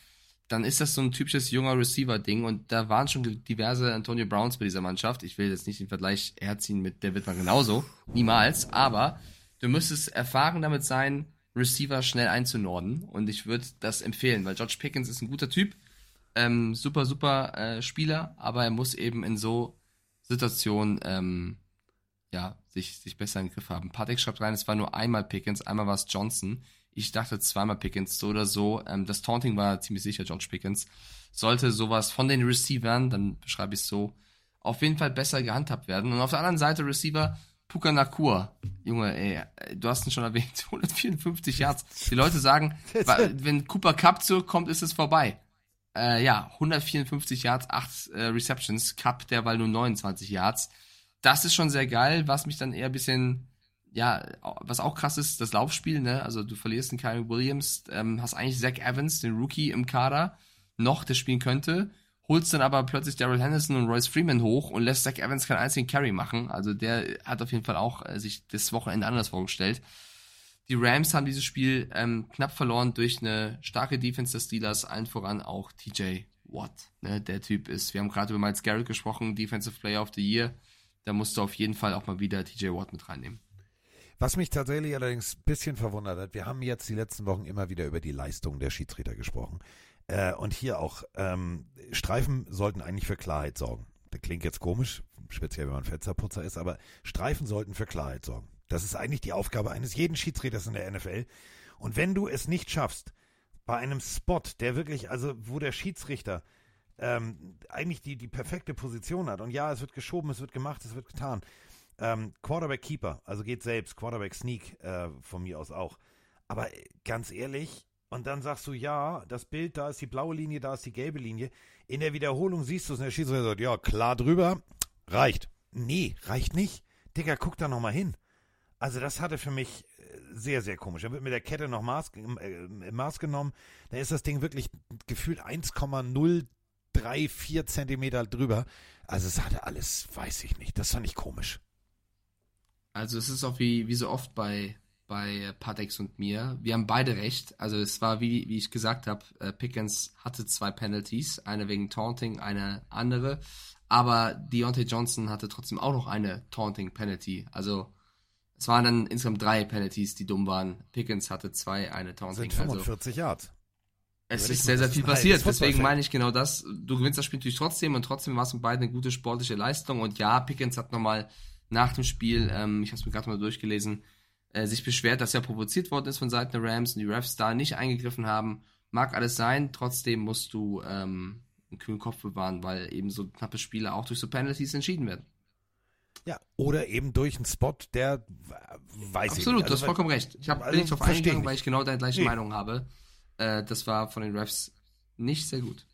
dann ist das so ein typisches junger Receiver-Ding und da waren schon diverse Antonio Browns bei dieser Mannschaft. Ich will jetzt nicht den Vergleich herziehen mit der Wittmann genauso, niemals, aber du müsstest erfahren damit sein, Receiver schnell einzunorden und ich würde das empfehlen, weil George Pickens ist ein guter Typ, ähm, super, super äh, Spieler, aber er muss eben in so Situationen ähm, ja, sich, sich besser im Griff haben. Patrick schreibt rein, es war nur einmal Pickens, einmal war es Johnson. Ich dachte zweimal Pickens, so oder so. Ähm, das Taunting war ziemlich sicher George Pickens. Sollte sowas von den Receivern, dann beschreibe ich es so, auf jeden Fall besser gehandhabt werden. Und auf der anderen Seite Receiver Puka Nakua. Junge, ey, du hast ihn schon erwähnt, 154 Yards. Die Leute sagen, wenn Cooper Cup zurückkommt, ist es vorbei. Äh, ja, 154 Yards, 8 äh, Receptions, Cup derweil nur 29 Yards das ist schon sehr geil, was mich dann eher ein bisschen, ja, was auch krass ist, das Laufspiel, ne? Also du verlierst den Kyrie Williams, ähm, hast eigentlich Zach Evans, den Rookie im Kader, noch, der spielen könnte, holst dann aber plötzlich Daryl Henderson und Royce Freeman hoch und lässt Zach Evans keinen einzigen Carry machen. Also der hat auf jeden Fall auch äh, sich das Wochenende anders vorgestellt. Die Rams haben dieses Spiel ähm, knapp verloren durch eine starke Defense des Steelers, allen voran auch TJ Watt. Ne? Der Typ ist, wir haben gerade über Miles Garrett gesprochen, Defensive Player of the Year da musst du auf jeden Fall auch mal wieder TJ Watt mit reinnehmen. Was mich tatsächlich allerdings ein bisschen verwundert hat, wir haben jetzt die letzten Wochen immer wieder über die Leistung der Schiedsrichter gesprochen. Äh, und hier auch, ähm, Streifen sollten eigentlich für Klarheit sorgen. Das klingt jetzt komisch, speziell wenn man Fensterputzer ist, aber Streifen sollten für Klarheit sorgen. Das ist eigentlich die Aufgabe eines jeden Schiedsrichters in der NFL. Und wenn du es nicht schaffst, bei einem Spot, der wirklich, also wo der Schiedsrichter ähm, eigentlich die, die perfekte Position hat. Und ja, es wird geschoben, es wird gemacht, es wird getan. Ähm, Quarterback Keeper, also geht selbst, Quarterback Sneak äh, von mir aus auch. Aber ganz ehrlich, Und dann sagst du, ja, das Bild, da ist die blaue Linie, da ist die gelbe Linie. In der Wiederholung siehst du es und der Schiedsrichter sagt, ja, klar drüber, reicht. Nee, reicht nicht. Digga, guck da nochmal hin. Also das hatte für mich äh, sehr, sehr komisch. Dann wird mit der Kette noch Maß, äh, Maß genommen. Da ist das Ding wirklich gefühlt 1,034 Zentimeter drüber. Also es hatte alles, weiß ich nicht. Das fand ich komisch. Also es ist auch wie, wie so oft bei, bei Patex und mir. Wir haben beide recht. Also es war, wie, wie ich gesagt habe, äh, Pickens hatte zwei Penalties. Eine wegen Taunting, eine andere. Aber Deontay Johnson hatte trotzdem auch noch eine Taunting-Penalty. Also es waren dann insgesamt drei Penalties, die dumm waren. Pickens hatte zwei, eine Taunting. Sind 45 also, Yards. Es ist sehr, sehr viel passiert. Deswegen meine ich genau das. Du gewinnst das Spiel natürlich trotzdem und trotzdem war es mit beiden eine gute sportliche Leistung. Und ja, Pickens hat nochmal nach dem Spiel, ähm, ich habe es mir gerade mal durchgelesen, äh, sich beschwert, dass er provoziert worden ist von Seiten der Rams und die Refs da nicht eingegriffen haben. Mag alles sein, trotzdem musst du ähm, einen kühlen Kopf bewahren, weil eben so knappe Spiele auch durch so Penalties entschieden werden. Ja, oder eben durch einen Spot, der weiß Absolut, ich nicht. Also, du hast vollkommen recht. Ich habe also, nicht drauf eingegangen, weil ich genau deine gleiche nee. Meinung habe. Äh, das war von den Refs nicht sehr gut.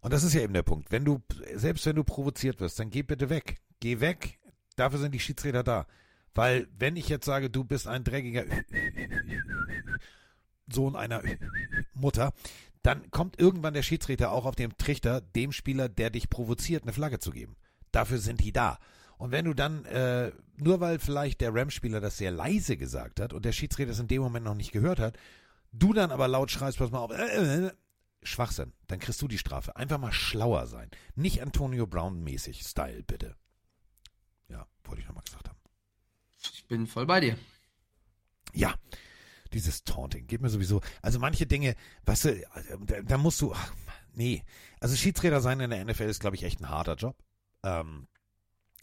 Und das ist ja eben der Punkt. Wenn du, selbst wenn du provoziert wirst, dann geh bitte weg. Geh weg. Dafür sind die Schiedsrichter da. Weil, wenn ich jetzt sage, du bist ein dreckiger Sohn einer Mutter, dann kommt irgendwann der Schiedsrichter auch auf den Trichter, dem Spieler, der dich provoziert, eine Flagge zu geben. Dafür sind die da. Und wenn du dann, äh, nur weil vielleicht der Ram-Spieler das sehr leise gesagt hat und der Schiedsrichter es in dem Moment noch nicht gehört hat, du dann aber laut schreist, pass mal auf, äh, äh, Schwachsinn, dann kriegst du die Strafe. Einfach mal schlauer sein. Nicht Antonio Brown-mäßig Style, bitte. Ja, wollte ich nochmal gesagt haben. Ich bin voll bei dir. Ja, dieses Taunting geht mir sowieso. Also manche Dinge, weißt du, da, da musst du, ach, nee. Also Schiedsrichter sein in der NFL ist, glaube ich, echt ein harter Job. Ähm,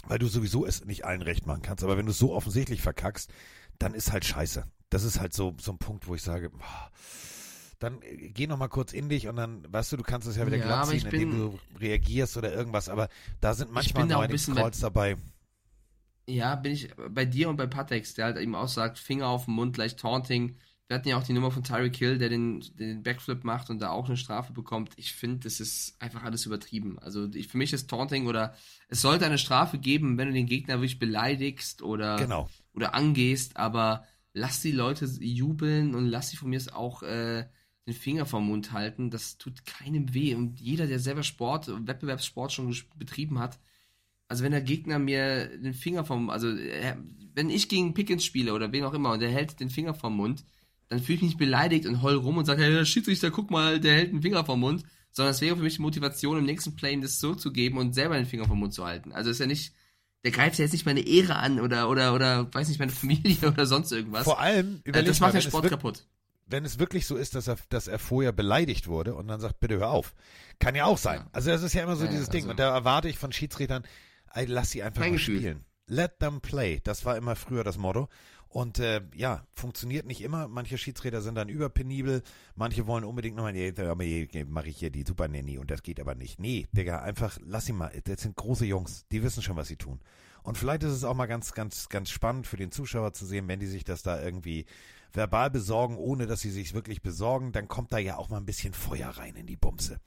weil du sowieso es nicht allen recht machen kannst. Aber wenn du es so offensichtlich verkackst, dann ist halt scheiße. Das ist halt so, so ein Punkt, wo ich sage, boah, dann äh, geh noch mal kurz in dich und dann, weißt du, du kannst es ja wieder ja, glatt ziehen, indem du reagierst oder irgendwas. Aber da sind manchmal da ein Calls dabei. Ja, bin ich bei dir und bei Patex, der halt eben auch sagt, Finger auf den Mund, leicht Taunting. Wir hatten ja auch die Nummer von Tyreek Hill, der den, den Backflip macht und da auch eine Strafe bekommt. Ich finde, das ist einfach alles übertrieben. Also ich, für mich ist Taunting oder es sollte eine Strafe geben, wenn du den Gegner wirklich beleidigst oder, genau. oder angehst, aber lass die Leute jubeln und lass sie von mir auch äh, den Finger vom Mund halten. Das tut keinem weh. Und jeder, der selber Sport, Wettbewerbssport schon betrieben hat, also wenn der Gegner mir den Finger vom, also äh, wenn ich gegen Pickens spiele oder wen auch immer und der hält den Finger vom Mund, dann fühle ich mich beleidigt und heul rum und sage, hey, der Schiedsrichter, guck mal, der hält den Finger vom Mund. Sondern es wäre für mich die Motivation, im nächsten Play das so zu geben und selber den Finger vom Mund zu halten. Also ist ja nicht, der greift ja jetzt nicht meine Ehre an oder, oder, oder, weiß nicht, meine Familie oder sonst irgendwas. Vor allem, äh, das macht den Sport kaputt wenn es wirklich so ist, dass er, dass er vorher beleidigt wurde und dann sagt, bitte hör auf. Kann ja auch sein. Ja. Also das ist ja immer so ja, dieses also Ding. Und da erwarte ich von Schiedsrichtern, ey, lass sie einfach mal spielen. Let them play. Das war immer früher das Motto. Und äh, ja, funktioniert nicht immer. Manche Schiedsrichter sind dann überpenibel. Manche wollen unbedingt nochmal, nee, mache ich hier die Super Nanny und das geht aber nicht. Nee, Digga, einfach lass sie mal. Das sind große Jungs, die wissen schon, was sie tun. Und vielleicht ist es auch mal ganz, ganz, ganz spannend für den Zuschauer zu sehen, wenn die sich das da irgendwie verbal besorgen, ohne dass sie sich wirklich besorgen, dann kommt da ja auch mal ein bisschen Feuer rein in die Bumse.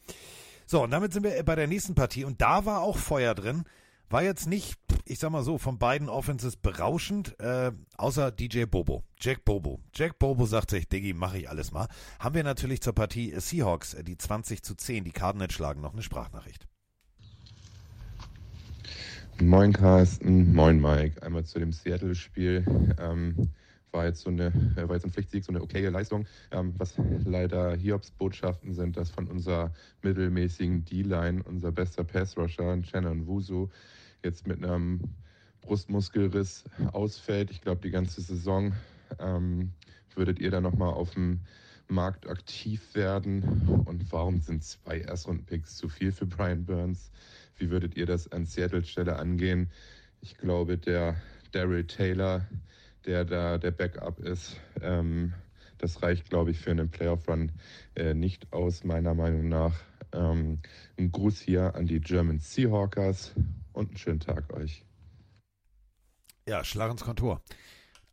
So, und damit sind wir bei der nächsten Partie und da war auch Feuer drin. War jetzt nicht, ich sag mal so, von beiden Offenses berauschend, äh, außer DJ Bobo, Jack Bobo. Jack Bobo sagt sich, Diggi, mache ich alles mal. Haben wir natürlich zur Partie Seahawks, äh, die 20 zu 10, die Cardinals schlagen, noch eine Sprachnachricht. Moin Carsten, moin Mike. Einmal zu dem Seattle-Spiel. Ähm, war jetzt so eine, äh, war jetzt ein Pflichtsieg, so eine okaye Leistung. Ähm, was leider Hiobs Botschaften sind, dass von unserer mittelmäßigen D-Line unser bester Pass-Rusher, Shannon Wusu, jetzt mit einem Brustmuskelriss ausfällt. Ich glaube, die ganze Saison. Ähm, würdet ihr da nochmal auf dem Markt aktiv werden? Und warum sind zwei Erstrunden-Picks zu viel für Brian Burns? Wie würdet ihr das an Seattles Stelle angehen? Ich glaube, der Daryl Taylor der da der Backup ist. Ähm, das reicht, glaube ich, für einen Playoff-Run äh, nicht aus, meiner Meinung nach. Ähm, ein Gruß hier an die German Seahawkers und einen schönen Tag euch. Ja, Schlag ins Kontor.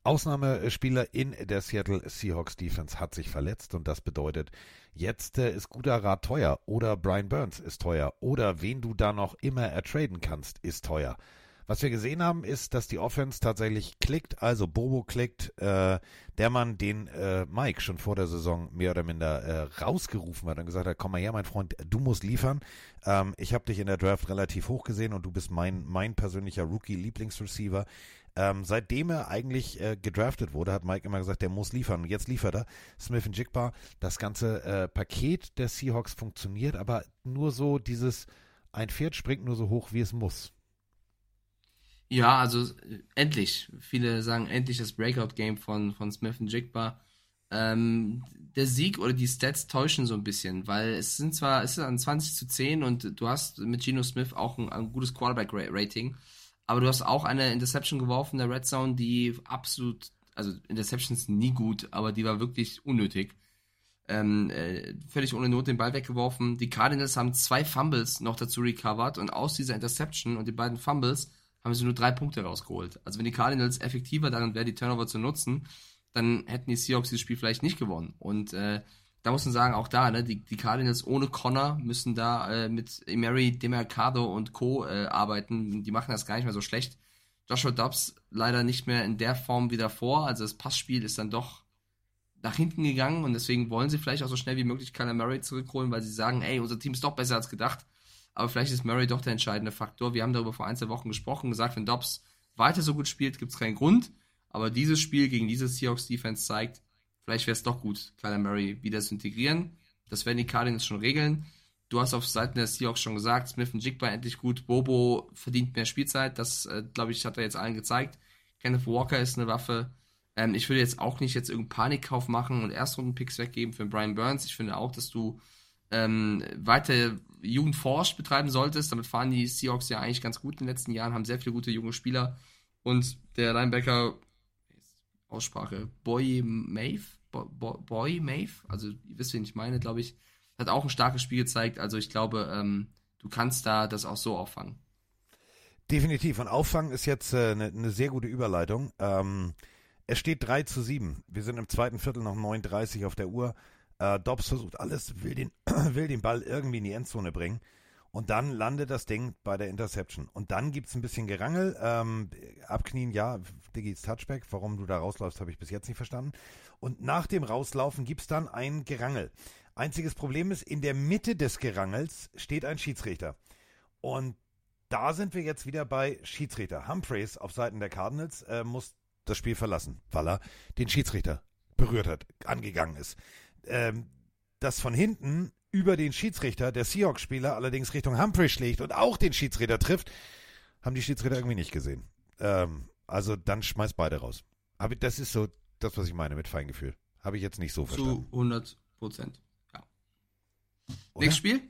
Ausnahmespieler in der Seattle Seahawks Defense hat sich verletzt und das bedeutet, jetzt äh, ist guter Rat teuer oder Brian Burns ist teuer oder wen du da noch immer ertraden kannst, ist teuer. Was wir gesehen haben, ist, dass die Offense tatsächlich klickt, also Bobo klickt, äh, der Mann, den äh, Mike schon vor der Saison mehr oder minder äh, rausgerufen hat und gesagt hat, komm mal her, mein Freund, du musst liefern. Ähm, ich habe dich in der Draft relativ hoch gesehen und du bist mein, mein persönlicher Rookie-Lieblingsreceiver. Ähm, seitdem er eigentlich äh, gedraftet wurde, hat Mike immer gesagt, der muss liefern. Und jetzt liefert er. Smith und Jigba, das ganze äh, Paket der Seahawks funktioniert, aber nur so dieses, ein Pferd springt nur so hoch, wie es muss. Ja, also endlich. Viele sagen endlich das Breakout-Game von, von Smith und Jigba. Ähm, der Sieg oder die Stats täuschen so ein bisschen, weil es sind zwar, es ist an 20 zu 10 und du hast mit Geno Smith auch ein, ein gutes Quarterback-Rating, aber du hast auch eine Interception geworfen der Red Zone, die absolut, also Interceptions nie gut, aber die war wirklich unnötig. Ähm, äh, völlig ohne Not den Ball weggeworfen. Die Cardinals haben zwei Fumbles noch dazu recovered und aus dieser Interception und den beiden Fumbles haben sie nur drei Punkte rausgeholt. Also wenn die Cardinals effektiver darin wären, die Turnover zu nutzen, dann hätten die Seahawks dieses Spiel vielleicht nicht gewonnen. Und äh, da muss man sagen, auch da, ne, die, die Cardinals ohne Connor müssen da äh, mit Emery, Demercado und Co. Äh, arbeiten. Die machen das gar nicht mehr so schlecht. Joshua Dobbs leider nicht mehr in der Form wie davor. Also das Passspiel ist dann doch nach hinten gegangen und deswegen wollen sie vielleicht auch so schnell wie möglich Kyler Murray zurückholen, weil sie sagen, ey, unser Team ist doch besser als gedacht. Aber vielleicht ist Murray doch der entscheidende Faktor. Wir haben darüber vor ein, zwei Wochen gesprochen, gesagt, wenn Dobbs weiter so gut spielt, gibt es keinen Grund. Aber dieses Spiel gegen diese Seahawks Defense zeigt, vielleicht wäre es doch gut, Kyler Murray wieder zu integrieren. Das werden die Cardinals schon regeln. Du hast auf Seiten der Seahawks schon gesagt, Smith und Jigba endlich gut. Bobo verdient mehr Spielzeit. Das, äh, glaube ich, hat er jetzt allen gezeigt. Kenneth Walker ist eine Waffe. Ähm, ich würde jetzt auch nicht jetzt irgendeinen Panikkauf machen und Erstrunden-Picks weggeben für Brian Burns. Ich finde auch, dass du ähm, weiter Jugendforsch betreiben solltest. Damit fahren die Seahawks ja eigentlich ganz gut in den letzten Jahren, haben sehr viele gute junge Spieler. Und der Linebacker, Aussprache, Boy Mave, Boy Mave, also ihr wisst, wen ich meine, glaube ich, hat auch ein starkes Spiel gezeigt. Also ich glaube, ähm, du kannst da das auch so auffangen. Definitiv. Und auffangen ist jetzt eine äh, ne, ne sehr gute Überleitung. Ähm, es steht 3 zu 7. Wir sind im zweiten Viertel noch 39 auf der Uhr. Äh, Dobbs versucht alles, will den, will den Ball irgendwie in die Endzone bringen. Und dann landet das Ding bei der Interception. Und dann gibt es ein bisschen Gerangel. Ähm, abknien, ja, Diggis Touchback. Warum du da rausläufst, habe ich bis jetzt nicht verstanden. Und nach dem Rauslaufen gibt es dann ein Gerangel. Einziges Problem ist, in der Mitte des Gerangels steht ein Schiedsrichter. Und da sind wir jetzt wieder bei Schiedsrichter. Humphreys auf Seiten der Cardinals äh, muss das Spiel verlassen, weil er den Schiedsrichter berührt hat, angegangen ist ähm, das von hinten über den Schiedsrichter, der Seahawks-Spieler, allerdings Richtung Humphrey schlägt und auch den Schiedsrichter trifft, haben die Schiedsrichter irgendwie nicht gesehen. Ähm, also dann schmeißt beide raus. Aber das ist so das, was ich meine mit Feingefühl. Habe ich jetzt nicht so verstanden. Zu 100 Prozent. Ja. Nächstes Spiel?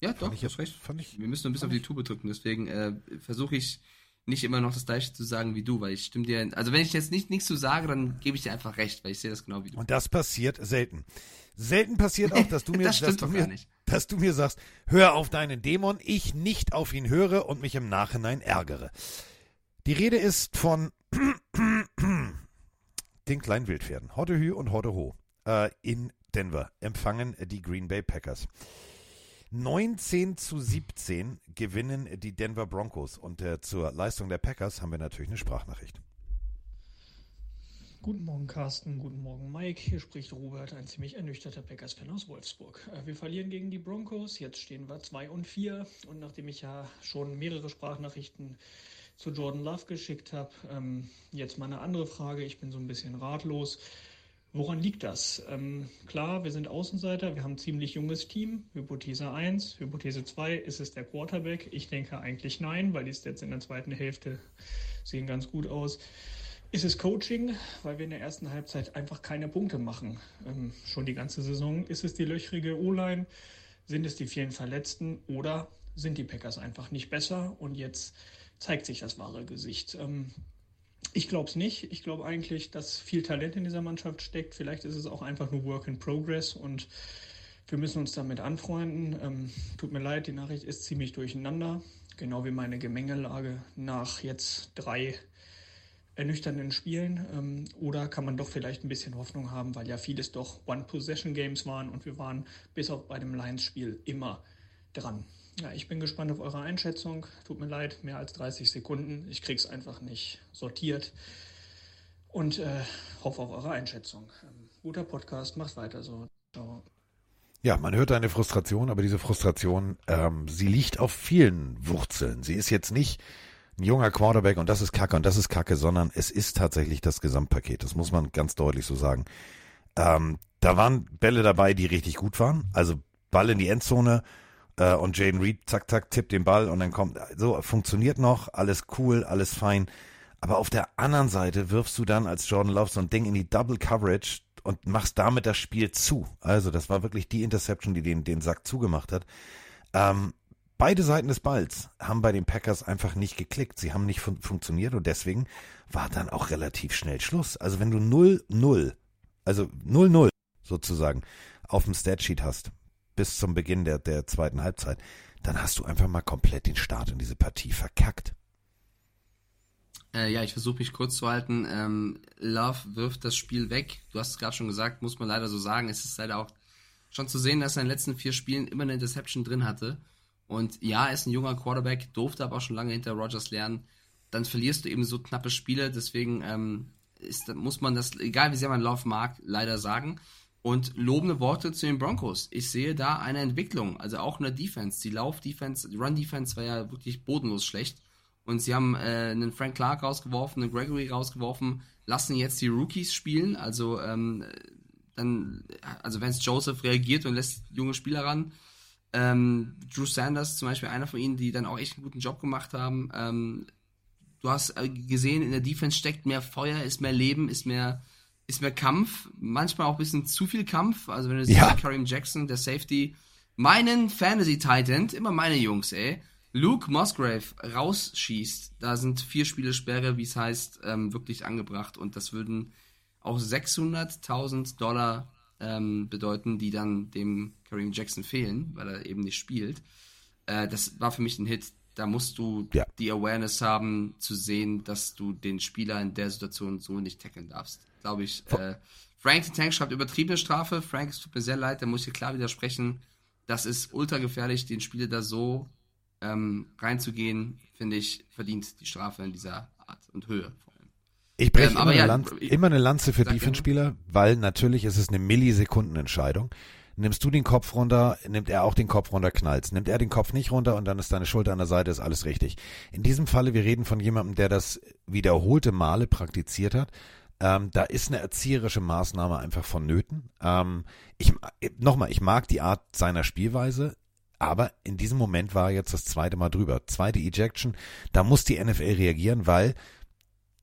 Ja, fand doch, ich jetzt, recht. Fand ich, Wir müssen ein bisschen auf die Tube drücken, deswegen äh, versuche ich nicht immer noch das gleiche zu sagen wie du, weil ich stimme dir, also wenn ich jetzt nicht nichts zu sage, dann gebe ich dir einfach recht, weil ich sehe das genau wie du. Und das passiert selten. Selten passiert auch, dass du mir, das dass, du mir dass du mir sagst, hör auf deinen Dämon, ich nicht auf ihn höre und mich im Nachhinein ärgere. Die Rede ist von den kleinen Wildpferden, Horde Hü und Horde Ho, äh, in Denver empfangen die Green Bay Packers. 19 zu 17 gewinnen die Denver Broncos. Und äh, zur Leistung der Packers haben wir natürlich eine Sprachnachricht. Guten Morgen, Carsten. Guten Morgen, Mike. Hier spricht Robert, ein ziemlich ernüchterter Packers-Fan aus Wolfsburg. Äh, wir verlieren gegen die Broncos. Jetzt stehen wir 2 und 4. Und nachdem ich ja schon mehrere Sprachnachrichten zu Jordan Love geschickt habe, ähm, jetzt mal eine andere Frage. Ich bin so ein bisschen ratlos. Woran liegt das? Ähm, klar, wir sind Außenseiter, wir haben ein ziemlich junges Team. Hypothese 1, Hypothese 2, ist es der Quarterback? Ich denke eigentlich nein, weil die Stats in der zweiten Hälfte sehen ganz gut aus. Ist es Coaching, weil wir in der ersten Halbzeit einfach keine Punkte machen? Ähm, schon die ganze Saison. Ist es die löchrige O-Line? Sind es die vielen Verletzten? Oder sind die Packers einfach nicht besser? Und jetzt zeigt sich das wahre Gesicht. Ähm, ich glaube es nicht. Ich glaube eigentlich, dass viel Talent in dieser Mannschaft steckt. Vielleicht ist es auch einfach nur Work in Progress und wir müssen uns damit anfreunden. Ähm, tut mir leid, die Nachricht ist ziemlich durcheinander. Genau wie meine Gemengelage nach jetzt drei ernüchternden Spielen? Ähm, oder kann man doch vielleicht ein bisschen Hoffnung haben, weil ja vieles doch One-Possession-Games waren und wir waren bis auf bei dem Lions-Spiel immer dran. Ja, ich bin gespannt auf eure Einschätzung. Tut mir leid, mehr als 30 Sekunden. Ich krieg's einfach nicht sortiert und äh, hoffe auf eure Einschätzung. Ähm, guter Podcast, macht weiter so. Ciao. Ja, man hört deine Frustration, aber diese Frustration, ähm, sie liegt auf vielen Wurzeln. Sie ist jetzt nicht ein junger Quarterback und das ist Kacke und das ist Kacke, sondern es ist tatsächlich das Gesamtpaket. Das muss man ganz deutlich so sagen. Ähm, da waren Bälle dabei, die richtig gut waren. Also Ball in die Endzone äh, und Jaden Reed, zack, zack, tippt den Ball und dann kommt, so, funktioniert noch, alles cool, alles fein. Aber auf der anderen Seite wirfst du dann als Jordan Love so ein Ding in die Double Coverage und machst damit das Spiel zu. Also das war wirklich die Interception, die den, den Sack zugemacht hat. Ähm, beide Seiten des Balls haben bei den Packers einfach nicht geklickt. Sie haben nicht fun funktioniert und deswegen war dann auch relativ schnell Schluss. Also wenn du 0-0, also 0-0 sozusagen auf dem Statsheet hast, bis zum Beginn der, der zweiten Halbzeit, dann hast du einfach mal komplett den Start in diese Partie verkackt. Äh, ja, ich versuche mich kurz zu halten. Ähm, Love wirft das Spiel weg. Du hast es gerade schon gesagt, muss man leider so sagen. Es ist leider auch schon zu sehen, dass er in den letzten vier Spielen immer eine Interception drin hatte. Und ja, er ist ein junger Quarterback, durfte aber auch schon lange hinter Rogers lernen. Dann verlierst du eben so knappe Spiele. Deswegen ähm, ist, muss man das, egal wie sehr man Love mag, leider sagen. Und lobende Worte zu den Broncos. Ich sehe da eine Entwicklung, also auch in der Defense. Die Lauf-Defense, die Run-Defense war ja wirklich bodenlos schlecht. Und sie haben äh, einen Frank Clark rausgeworfen, einen Gregory rausgeworfen, lassen jetzt die Rookies spielen. Also ähm, dann, also Vance Joseph reagiert und lässt junge Spieler ran. Ähm, Drew Sanders zum Beispiel einer von ihnen, die dann auch echt einen guten Job gemacht haben. Ähm, du hast äh, gesehen, in der Defense steckt mehr Feuer, ist mehr Leben, ist mehr, ist mehr Kampf. Manchmal auch ein bisschen zu viel Kampf. Also wenn du siehst, ja. Kareem Jackson, der Safety, meinen Fantasy Titan, immer meine Jungs, ey Luke Musgrave rausschießt, da sind vier Spiele Sperre, wie es heißt, ähm, wirklich angebracht und das würden auch 600.000 Dollar ähm, bedeuten, die dann dem Kareem Jackson fehlen, weil er eben nicht spielt. Äh, das war für mich ein Hit. Da musst du ja. die Awareness haben, zu sehen, dass du den Spieler in der Situation so nicht tackeln darfst. Glaube ich. Äh, Frank the Tank schreibt übertriebene Strafe. Frank, es tut mir sehr leid, da muss ich dir klar widersprechen. Das ist ultra gefährlich, den Spieler da so ähm, reinzugehen, finde ich, verdient die Strafe in dieser Art und Höhe. Ich breche ähm, immer, ja, eine immer, eine Lanze für Defense-Spieler, weil natürlich ist es eine Millisekundenentscheidung. Nimmst du den Kopf runter, nimmt er auch den Kopf runter, knallst. Nimmt er den Kopf nicht runter und dann ist deine Schulter an der Seite, ist alles richtig. In diesem Falle, wir reden von jemandem, der das wiederholte Male praktiziert hat. Ähm, da ist eine erzieherische Maßnahme einfach vonnöten. Ähm, ich, nochmal, ich mag die Art seiner Spielweise. Aber in diesem Moment war jetzt das zweite Mal drüber. Zweite Ejection. Da muss die NFL reagieren, weil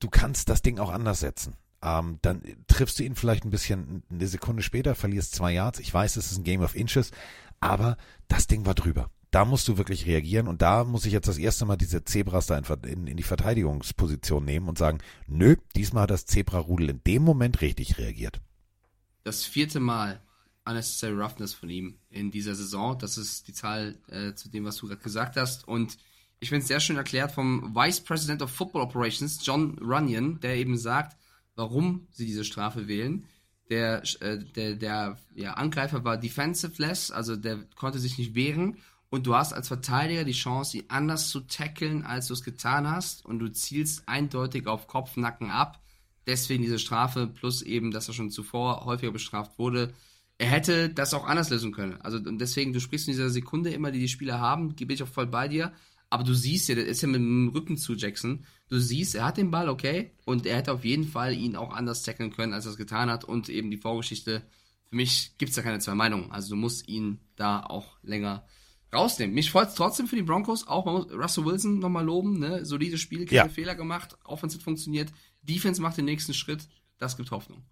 du kannst das Ding auch anders setzen. Ähm, dann triffst du ihn vielleicht ein bisschen eine Sekunde später, verlierst zwei Yards. Ich weiß, es ist ein Game of Inches, aber das Ding war drüber. Da musst du wirklich reagieren und da muss ich jetzt das erste Mal diese Zebras da in, in, die Verteidigungsposition nehmen und sagen, nö, diesmal hat das Zebra-Rudel in dem Moment richtig reagiert. Das vierte Mal Unnecessary Roughness von ihm in dieser Saison. Das ist die Zahl äh, zu dem, was du gerade gesagt hast. Und ich finde es sehr schön erklärt vom Vice President of Football Operations, John Runyon, der eben sagt, warum sie diese Strafe wählen. Der, äh, der, der ja, Angreifer war defensiveless, also der konnte sich nicht wehren. Und du hast als Verteidiger die Chance, ihn anders zu tackeln, als du es getan hast. Und du zielst eindeutig auf Kopf, Nacken ab. Deswegen diese Strafe, plus eben, dass er schon zuvor häufiger bestraft wurde, er hätte das auch anders lösen können. Also und deswegen, du sprichst in dieser Sekunde immer, die die Spieler haben, gebe ich auch voll bei dir. Aber du siehst ja, der ist ja mit dem Rücken zu Jackson. Du siehst, er hat den Ball, okay, und er hätte auf jeden Fall ihn auch anders tackeln können, als er es getan hat. Und eben die Vorgeschichte, für mich gibt es da keine zwei Meinungen. Also du musst ihn da auch länger rausnehmen. Mich freut es trotzdem für die Broncos, auch Russell Wilson nochmal loben, ne? Solides Spiel, keine ja. Fehler gemacht, Offensive funktioniert, Defense macht den nächsten Schritt, das gibt Hoffnung.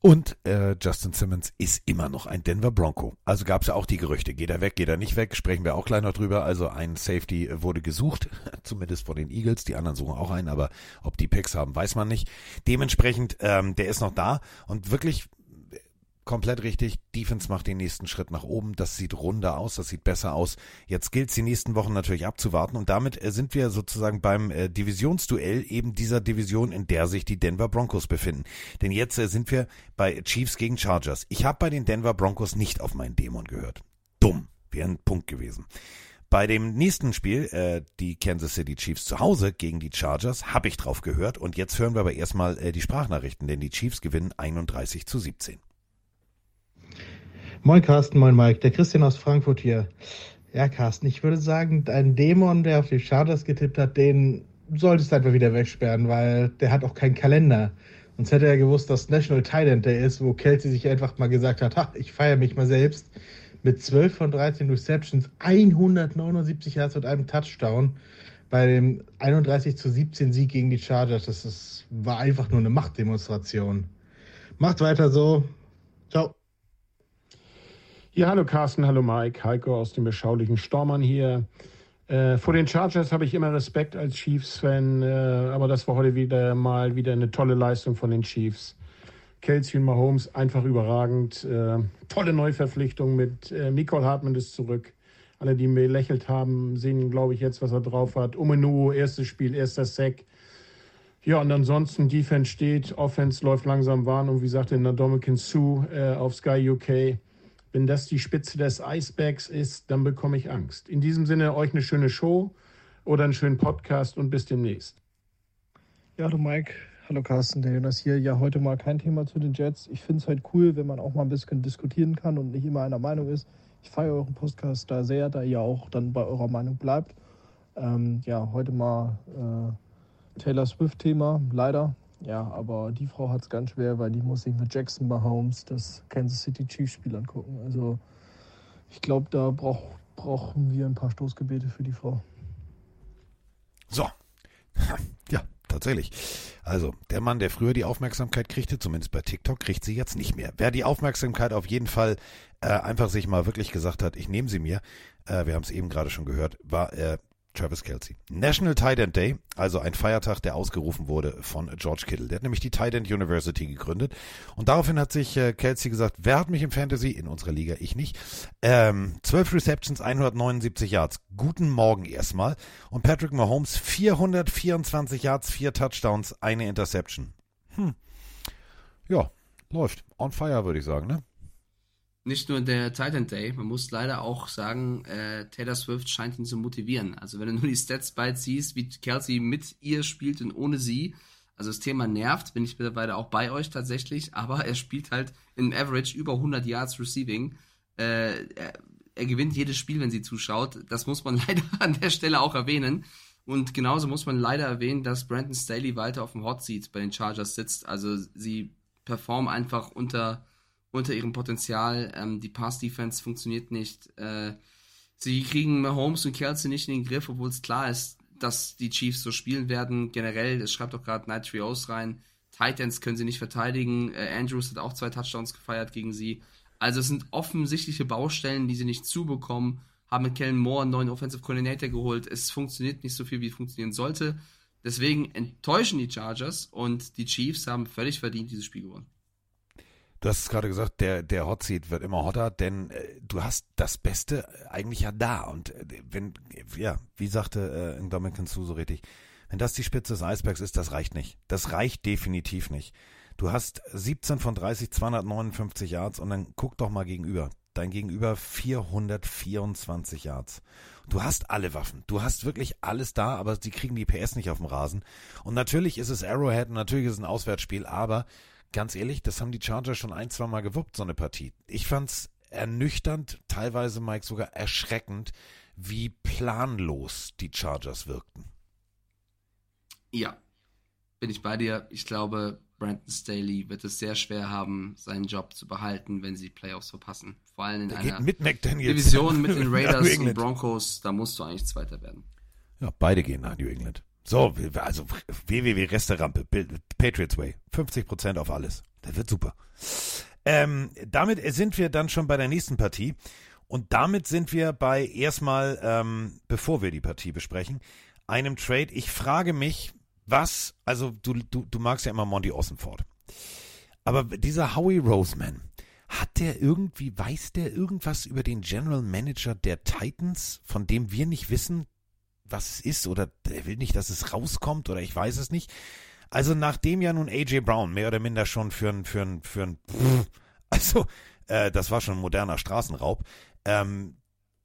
Und äh, Justin Simmons ist immer noch ein Denver Bronco. Also gab es ja auch die Gerüchte, geht er weg, geht er nicht weg, sprechen wir auch gleich noch drüber. Also ein Safety wurde gesucht, zumindest von den Eagles, die anderen suchen auch einen, aber ob die Picks haben, weiß man nicht. Dementsprechend, ähm, der ist noch da und wirklich komplett richtig. Defense macht den nächsten Schritt nach oben. Das sieht runder aus, das sieht besser aus. Jetzt gilt es die nächsten Wochen natürlich abzuwarten und damit äh, sind wir sozusagen beim äh, Divisionsduell eben dieser Division, in der sich die Denver Broncos befinden. Denn jetzt äh, sind wir bei Chiefs gegen Chargers. Ich habe bei den Denver Broncos nicht auf meinen Dämon gehört. Dumm, wäre ein Punkt gewesen. Bei dem nächsten Spiel, äh, die Kansas City Chiefs zu Hause gegen die Chargers, habe ich drauf gehört. Und jetzt hören wir aber erstmal äh, die Sprachnachrichten, denn die Chiefs gewinnen 31 zu 17. Moin Carsten, moin Mike, der Christian aus Frankfurt hier. Ja, Carsten, ich würde sagen, dein Dämon, der auf die Chargers getippt hat, den solltest du einfach wieder wegsperren, weil der hat auch keinen Kalender. Sonst hätte er gewusst, dass National Thailand Day ist, wo Kelsey sich einfach mal gesagt hat, ha, ich feiere mich mal selbst mit 12 von 13 Receptions, 179 Yards und einem Touchdown bei dem 31 zu 17 Sieg gegen die Chargers. Das ist, war einfach nur eine Machtdemonstration. Macht weiter so. Ciao. Ja, hallo Carsten, hallo Mike, Heiko aus dem beschaulichen Stormann hier. Äh, vor den Chargers habe ich immer Respekt als Chiefs-Fan, äh, aber das war heute wieder mal wieder eine tolle Leistung von den Chiefs. Kelsey und Mahomes einfach überragend. Äh, tolle Neuverpflichtung mit äh, Nicole Hartmann ist zurück. Alle, die mir lächelt haben, sehen, glaube ich, jetzt, was er drauf hat. Umenu, erstes Spiel, erster Sack. Ja, und ansonsten Defense steht, Offense läuft langsam warm und wie sagte Nadomican Sue äh, auf Sky UK, wenn das die Spitze des Eisbergs ist, dann bekomme ich Angst. In diesem Sinne, euch eine schöne Show oder einen schönen Podcast und bis demnächst. Ja, hallo Mike, hallo Carsten, der Jonas hier. Ja, heute mal kein Thema zu den Jets. Ich finde es halt cool, wenn man auch mal ein bisschen diskutieren kann und nicht immer einer Meinung ist. Ich feiere euren Podcast da sehr, da ihr auch dann bei eurer Meinung bleibt. Ähm, ja, heute mal äh, Taylor Swift-Thema, leider. Ja, aber die Frau hat es ganz schwer, weil die muss sich mit Jackson Mahomes das Kansas City Chiefs-Spiel angucken. Also ich glaube, da brauch, brauchen wir ein paar Stoßgebete für die Frau. So. Ja, tatsächlich. Also, der Mann, der früher die Aufmerksamkeit kriegte, zumindest bei TikTok, kriegt sie jetzt nicht mehr. Wer die Aufmerksamkeit auf jeden Fall äh, einfach sich mal wirklich gesagt hat, ich nehme sie mir, äh, wir haben es eben gerade schon gehört, war äh, Travis Kelsey. National Tight End Day, also ein Feiertag, der ausgerufen wurde von George Kittle. Der hat nämlich die Tight End University gegründet. Und daraufhin hat sich äh, Kelsey gesagt, wer hat mich im Fantasy? In unserer Liga, ich nicht. Ähm, 12 Receptions, 179 Yards. Guten Morgen erstmal. Und Patrick Mahomes, 424 Yards, 4 Touchdowns, eine Interception. Hm. Ja, läuft. On fire, würde ich sagen, ne? Nicht nur der Titan Day, man muss leider auch sagen, äh, Taylor Swift scheint ihn zu motivieren. Also wenn du nur die Stats bald siehst, wie Kelsey mit ihr spielt und ohne sie, also das Thema nervt, bin ich mittlerweile auch bei euch tatsächlich, aber er spielt halt im Average über 100 Yards Receiving. Äh, er, er gewinnt jedes Spiel, wenn sie zuschaut. Das muss man leider an der Stelle auch erwähnen. Und genauso muss man leider erwähnen, dass Brandon Staley weiter auf dem Hot Seat bei den Chargers sitzt. Also sie performen einfach unter unter ihrem Potenzial. Ähm, die Pass-Defense funktioniert nicht. Äh, sie kriegen Mahomes und Kelsey nicht in den Griff, obwohl es klar ist, dass die Chiefs so spielen werden. Generell, das schreibt doch gerade Night Trios rein. Titans können sie nicht verteidigen. Äh, Andrews hat auch zwei Touchdowns gefeiert gegen sie. Also es sind offensichtliche Baustellen, die sie nicht zubekommen. Haben mit Kellen Moore einen neuen Offensive Coordinator geholt. Es funktioniert nicht so viel, wie es funktionieren sollte. Deswegen enttäuschen die Chargers und die Chiefs haben völlig verdient dieses Spiel gewonnen. Du hast es gerade gesagt, der, der Hot Seat wird immer hotter, denn äh, du hast das Beste eigentlich ja da. Und äh, wenn, ja, wie sagte äh, Dominican Sue so richtig, wenn das die Spitze des Eisbergs ist, das reicht nicht. Das reicht definitiv nicht. Du hast 17 von 30, 259 Yards und dann guck doch mal gegenüber. Dein Gegenüber 424 Yards. Du hast alle Waffen. Du hast wirklich alles da, aber sie kriegen die PS nicht auf dem Rasen. Und natürlich ist es Arrowhead und natürlich ist es ein Auswärtsspiel, aber ganz ehrlich, das haben die Chargers schon ein, zwei Mal gewuppt, so eine Partie. Ich fand's ernüchternd, teilweise, Mike, sogar erschreckend, wie planlos die Chargers wirkten. Ja, bin ich bei dir. Ich glaube, Brandon Staley wird es sehr schwer haben, seinen Job zu behalten, wenn sie Playoffs verpassen. Vor allem in Der einer Division mit den Raiders und Broncos, da musst du eigentlich Zweiter werden. Ja, beide gehen nach New England. So, also www.resterampe, Patriots Way, 50% auf alles. Das wird super. Ähm, damit sind wir dann schon bei der nächsten Partie. Und damit sind wir bei erstmal, ähm, bevor wir die Partie besprechen, einem Trade. Ich frage mich, was, also du, du, du magst ja immer Monty Ossenford. Aber dieser Howie Roseman, Hat der irgendwie, weiß der irgendwas über den General Manager der Titans, von dem wir nicht wissen, was es ist oder der will nicht, dass es rauskommt oder ich weiß es nicht. Also nachdem ja nun AJ Brown mehr oder minder schon für ein, für ein, für ein, also äh, das war schon ein moderner Straßenraub, ähm,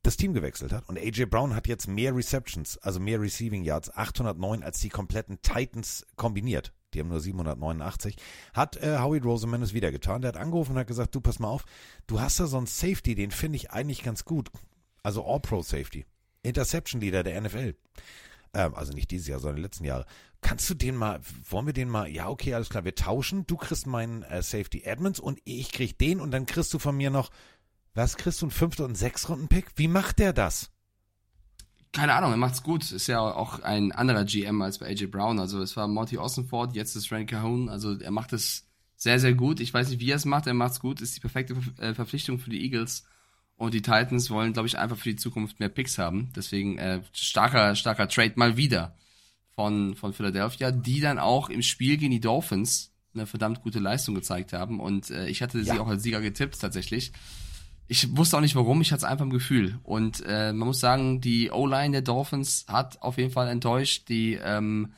das Team gewechselt hat. Und AJ Brown hat jetzt mehr Receptions, also mehr Receiving Yards, 809 als die kompletten Titans kombiniert. Die haben nur 789. Hat äh, Howie Roseman es wieder getan. Der hat angerufen und hat gesagt, du pass mal auf, du hast da so einen Safety, den finde ich eigentlich ganz gut. Also All-Pro Safety. Interception Leader der NFL. Ähm, also nicht dieses Jahr, sondern die letzten Jahre. Kannst du den mal, wollen wir den mal, ja, okay, alles klar, wir tauschen. Du kriegst meinen äh, Safety Edmonds und ich krieg den und dann kriegst du von mir noch, was kriegst du, einen fünften und sechs Runden Pick? Wie macht der das? Keine Ahnung, er macht's gut. Ist ja auch ein anderer GM als bei AJ Brown. Also es war Monty Ossenford, jetzt ist Randy Cahoon. Also er macht es sehr, sehr gut. Ich weiß nicht, wie er es macht. Er macht's gut. Ist die perfekte äh, Verpflichtung für die Eagles. Und die Titans wollen, glaube ich, einfach für die Zukunft mehr Picks haben. Deswegen äh, starker, starker Trade mal wieder von, von Philadelphia, die dann auch im Spiel gegen die Dolphins eine verdammt gute Leistung gezeigt haben. Und äh, ich hatte ja. sie auch als Sieger getippt tatsächlich. Ich wusste auch nicht warum, ich hatte es einfach im Gefühl. Und äh, man muss sagen, die O-Line der Dolphins hat auf jeden Fall enttäuscht. Die ähm,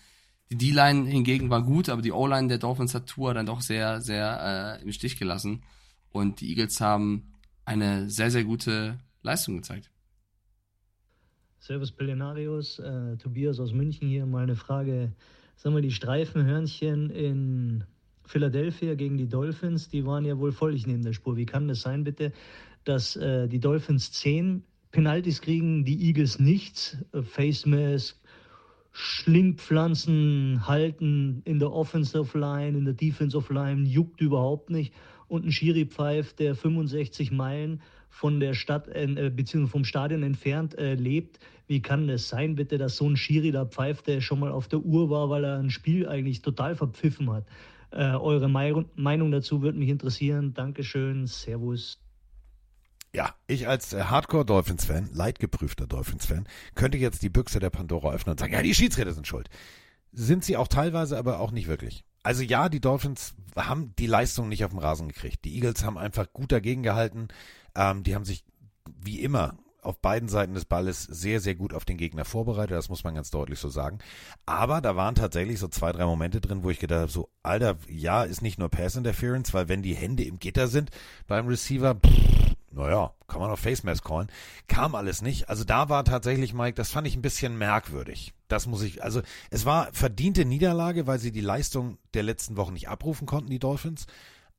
die D-Line hingegen war gut, aber die O-Line der Dolphins hat Tour dann doch sehr, sehr äh, im Stich gelassen. Und die Eagles haben eine sehr, sehr gute Leistung gezeigt. Servus Pelenarius, äh, Tobias aus München hier. Mal eine Frage. Sagen wir, die Streifenhörnchen in Philadelphia gegen die Dolphins, die waren ja wohl völlig neben der Spur. Wie kann das sein, bitte, dass äh, die Dolphins 10 Penalties kriegen, die Eagles nichts? Äh, Face Mask, Schlingpflanzen halten in der Offensive Line, in der Defensive Line, juckt überhaupt nicht. Und ein Schiri pfeift, der 65 Meilen von der Stadt äh, bzw. vom Stadion entfernt äh, lebt. Wie kann das sein, bitte, dass so ein Schiri da pfeift, der schon mal auf der Uhr war, weil er ein Spiel eigentlich total verpfiffen hat? Äh, eure Meinung dazu würde mich interessieren. Dankeschön. Servus. Ja, ich als äh, Hardcore-Dolphins-Fan, leidgeprüfter Dolphins-Fan, könnte jetzt die Büchse der Pandora öffnen und sagen, ja, die Schiedsrichter sind schuld. Sind sie auch teilweise, aber auch nicht wirklich. Also ja, die Dolphins haben die Leistung nicht auf dem Rasen gekriegt. Die Eagles haben einfach gut dagegen gehalten. Ähm, die haben sich wie immer auf beiden Seiten des Balles sehr, sehr gut auf den Gegner vorbereitet, das muss man ganz deutlich so sagen. Aber da waren tatsächlich so zwei, drei Momente drin, wo ich gedacht habe, so, Alter, ja, ist nicht nur Pass Interference, weil wenn die Hände im Gitter sind beim Receiver, pff, naja, kann man auf Face Mask callen, kam alles nicht. Also da war tatsächlich, Mike, das fand ich ein bisschen merkwürdig. Das muss ich, also es war verdiente Niederlage, weil sie die Leistung der letzten Wochen nicht abrufen konnten, die Dolphins.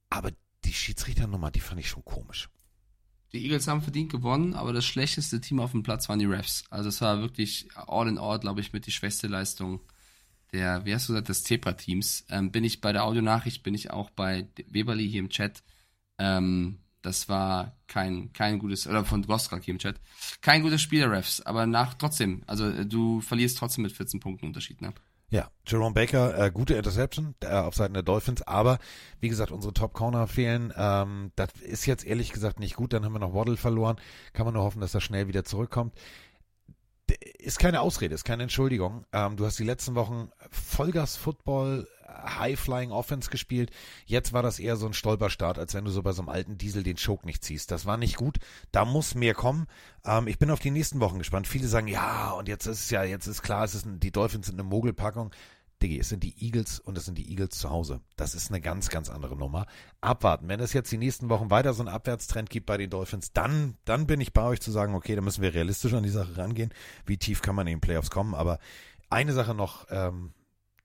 Aber die Schiedsrichternummer, die fand ich schon komisch. Die Eagles haben verdient gewonnen, aber das schlechteste Team auf dem Platz waren die Refs. Also es war wirklich all in all, glaube ich, mit die schwächste Leistung der, wie hast du gesagt, des Zebra-Teams. Ähm, bin ich bei der Audionachricht, bin ich auch bei Weberly hier im Chat. Ähm, das war kein, kein gutes, oder von Gostrak hier im Chat, kein gutes Spiel der Refs, aber nach trotzdem, also äh, du verlierst trotzdem mit 14 Punkten Unterschied, ne? Ja, Jerome Baker, äh, gute Interception äh, auf Seiten der Dolphins, aber wie gesagt, unsere Top Corner fehlen. Ähm, das ist jetzt ehrlich gesagt nicht gut. Dann haben wir noch Waddle verloren. Kann man nur hoffen, dass er schnell wieder zurückkommt. Ist keine Ausrede, ist keine Entschuldigung. Ähm, du hast die letzten Wochen Vollgas Football High-Flying Offense gespielt. Jetzt war das eher so ein Stolperstart, als wenn du so bei so einem alten Diesel den Choke nicht ziehst. Das war nicht gut. Da muss mehr kommen. Ähm, ich bin auf die nächsten Wochen gespannt. Viele sagen, ja, und jetzt ist es ja, jetzt ist klar, es ist ein, die Dolphins sind eine Mogelpackung. Diggi, es sind die Eagles und es sind die Eagles zu Hause. Das ist eine ganz, ganz andere Nummer. Abwarten. Wenn es jetzt die nächsten Wochen weiter so einen Abwärtstrend gibt bei den Dolphins, dann, dann bin ich bei euch zu sagen, okay, da müssen wir realistisch an die Sache rangehen. Wie tief kann man in den Playoffs kommen? Aber eine Sache noch, ähm,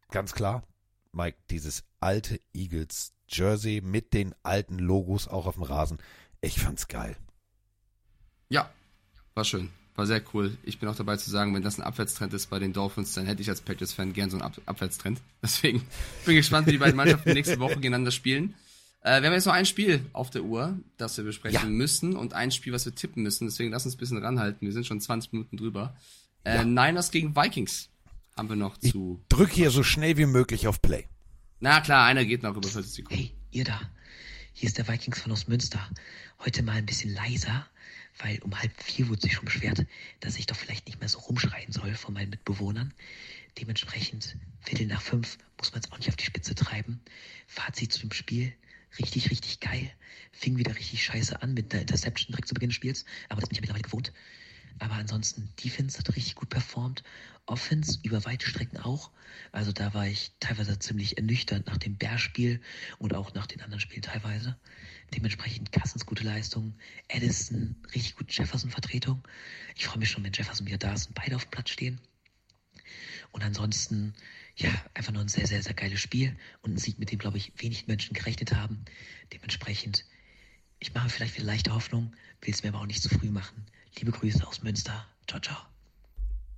ganz klar. Mike, dieses alte Eagles Jersey mit den alten Logos auch auf dem Rasen. Ich fand's geil. Ja, war schön. War sehr cool. Ich bin auch dabei zu sagen, wenn das ein Abwärtstrend ist bei den Dolphins, dann hätte ich als Patriots-Fan gern so einen Ab Abwärtstrend. Deswegen bin ich gespannt, wie die beiden Mannschaften nächste Woche gegeneinander spielen. Äh, wir haben jetzt noch ein Spiel auf der Uhr, das wir besprechen ja. müssen und ein Spiel, was wir tippen müssen. Deswegen lass uns ein bisschen ranhalten. Wir sind schon 20 Minuten drüber. Äh, ja. Niners gegen Vikings haben wir noch zu. Ich drück hier so schnell wie möglich auf Play. Na klar, einer geht noch über 40 Sekunden. Hey, ihr da. Hier ist der Vikings von aus Münster. Heute mal ein bisschen leiser, weil um halb vier wurde sich schon beschwert, dass ich doch vielleicht nicht mehr so rumschreien soll von meinen Mitbewohnern. Dementsprechend, Viertel nach fünf muss man es auch nicht auf die Spitze treiben. Fazit zu dem Spiel. richtig, richtig geil. Fing wieder richtig scheiße an mit einer Interception direkt zu Beginn des Spiels, aber das bin ich ja mittlerweile gewohnt. Aber ansonsten, Defense hat richtig gut performt. Offense über weite Strecken auch. Also da war ich teilweise ziemlich ernüchtert nach dem Bears-Spiel und auch nach den anderen Spielen teilweise. Dementsprechend Cousins gute Leistung. Addison, richtig gut Jefferson-Vertretung. Ich freue mich schon, wenn Jefferson wieder da ist und beide auf dem Platz stehen. Und ansonsten, ja, einfach nur ein sehr, sehr, sehr geiles Spiel und ein Sieg, mit dem, glaube ich, wenig Menschen gerechnet haben. Dementsprechend, ich mache vielleicht wieder leichte Hoffnung, will es mir aber auch nicht zu früh machen. Liebe Grüße aus Münster. Ciao, ciao.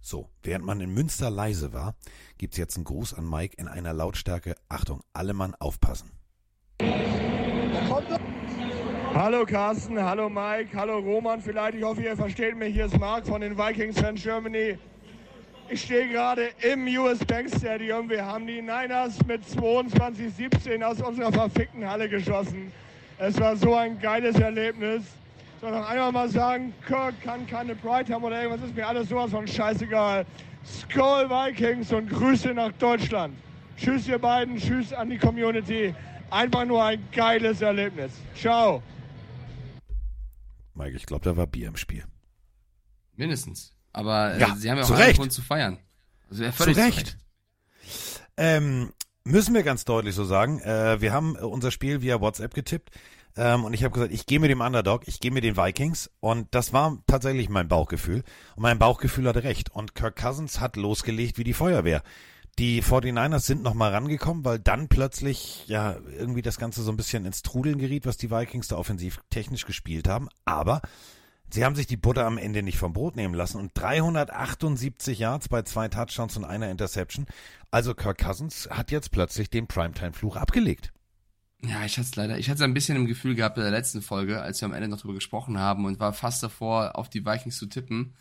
So, während man in Münster leise war, gibt's jetzt einen Gruß an Mike in einer Lautstärke. Achtung, alle Mann aufpassen. Hallo Carsten, hallo Mike, hallo Roman vielleicht. Ich hoffe, ihr versteht mich. Hier ist Marc von den Vikings Fans Germany. Ich stehe gerade im US Bank Stadium. Wir haben die Niners mit 22-17 aus unserer verfickten Halle geschossen. Es war so ein geiles Erlebnis. Ich soll noch einmal mal sagen, Kirk kann keine Pride haben oder irgendwas, ist mir alles sowas von scheißegal. Skull Vikings und Grüße nach Deutschland. Tschüss ihr beiden, tschüss an die Community. Einfach nur ein geiles Erlebnis. Ciao. Mike, ich glaube, da war Bier im Spiel. Mindestens. Aber äh, Ja, sie haben ja auch zu einen Recht. Grund zu feiern. Also ja, Zu völlig Recht. Ähm, müssen wir ganz deutlich so sagen. Äh, wir haben unser Spiel via WhatsApp getippt. Ähm, und ich habe gesagt, ich gehe mit dem Underdog, ich gehe mit den Vikings. Und das war tatsächlich mein Bauchgefühl. Und mein Bauchgefühl hatte recht. Und Kirk Cousins hat losgelegt wie die Feuerwehr. Die 49ers sind nochmal rangekommen, weil dann plötzlich ja irgendwie das Ganze so ein bisschen ins Trudeln geriet, was die Vikings da offensiv technisch gespielt haben. Aber sie haben sich die Butter am Ende nicht vom Brot nehmen lassen und 378 Yards bei zwei Touchdowns und einer Interception. Also Kirk Cousins hat jetzt plötzlich den Primetime-Fluch abgelegt. Ja, ich hatte es leider, ich hatte es ein bisschen im Gefühl gehabt bei der letzten Folge, als wir am Ende noch drüber gesprochen haben und war fast davor, auf die Vikings zu tippen.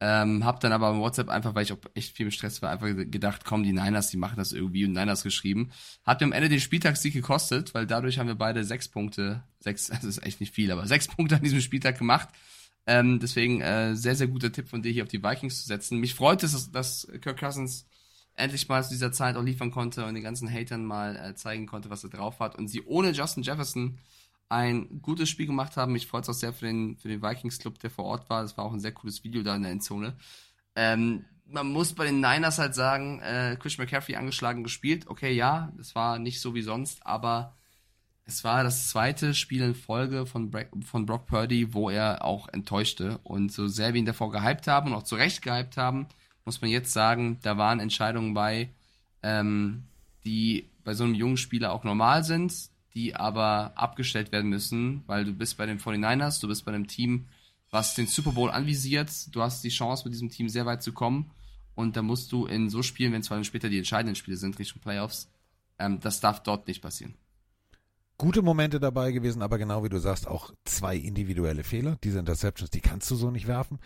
Ähm, hab dann aber im WhatsApp einfach, weil ich auch echt viel im Stress war, einfach gedacht, komm, die Niners, die machen das irgendwie und Niners geschrieben. Hat mir am Ende den Spieltagssieg gekostet, weil dadurch haben wir beide sechs Punkte, sechs, das ist echt nicht viel, aber sechs Punkte an diesem Spieltag gemacht. Ähm, deswegen äh, sehr, sehr guter Tipp von dir, hier auf die Vikings zu setzen. Mich freut es, dass, dass Kirk Cousins endlich mal zu dieser Zeit auch liefern konnte und den ganzen Hatern mal äh, zeigen konnte, was er drauf hat. Und sie ohne Justin Jefferson ein gutes Spiel gemacht haben. Mich freut es auch sehr für den, für den Vikings Club, der vor Ort war. Das war auch ein sehr cooles Video da in der Endzone. Ähm, man muss bei den Niners halt sagen, äh, Chris McCaffrey angeschlagen gespielt. Okay, ja, das war nicht so wie sonst, aber es war das zweite Spiel in Folge von, Bra von Brock Purdy, wo er auch enttäuschte. Und so sehr wir ihn davor gehypt haben und auch zu Recht gehypt haben, muss man jetzt sagen, da waren Entscheidungen bei, ähm, die bei so einem jungen Spieler auch normal sind, die aber abgestellt werden müssen, weil du bist bei den 49ers, du bist bei einem Team, was den Super Bowl anvisiert, du hast die Chance, mit diesem Team sehr weit zu kommen und da musst du in so Spielen, wenn es später die entscheidenden Spiele sind, Richtung Playoffs, ähm, das darf dort nicht passieren. Gute Momente dabei gewesen, aber genau wie du sagst, auch zwei individuelle Fehler. Diese Interceptions, die kannst du so nicht werfen.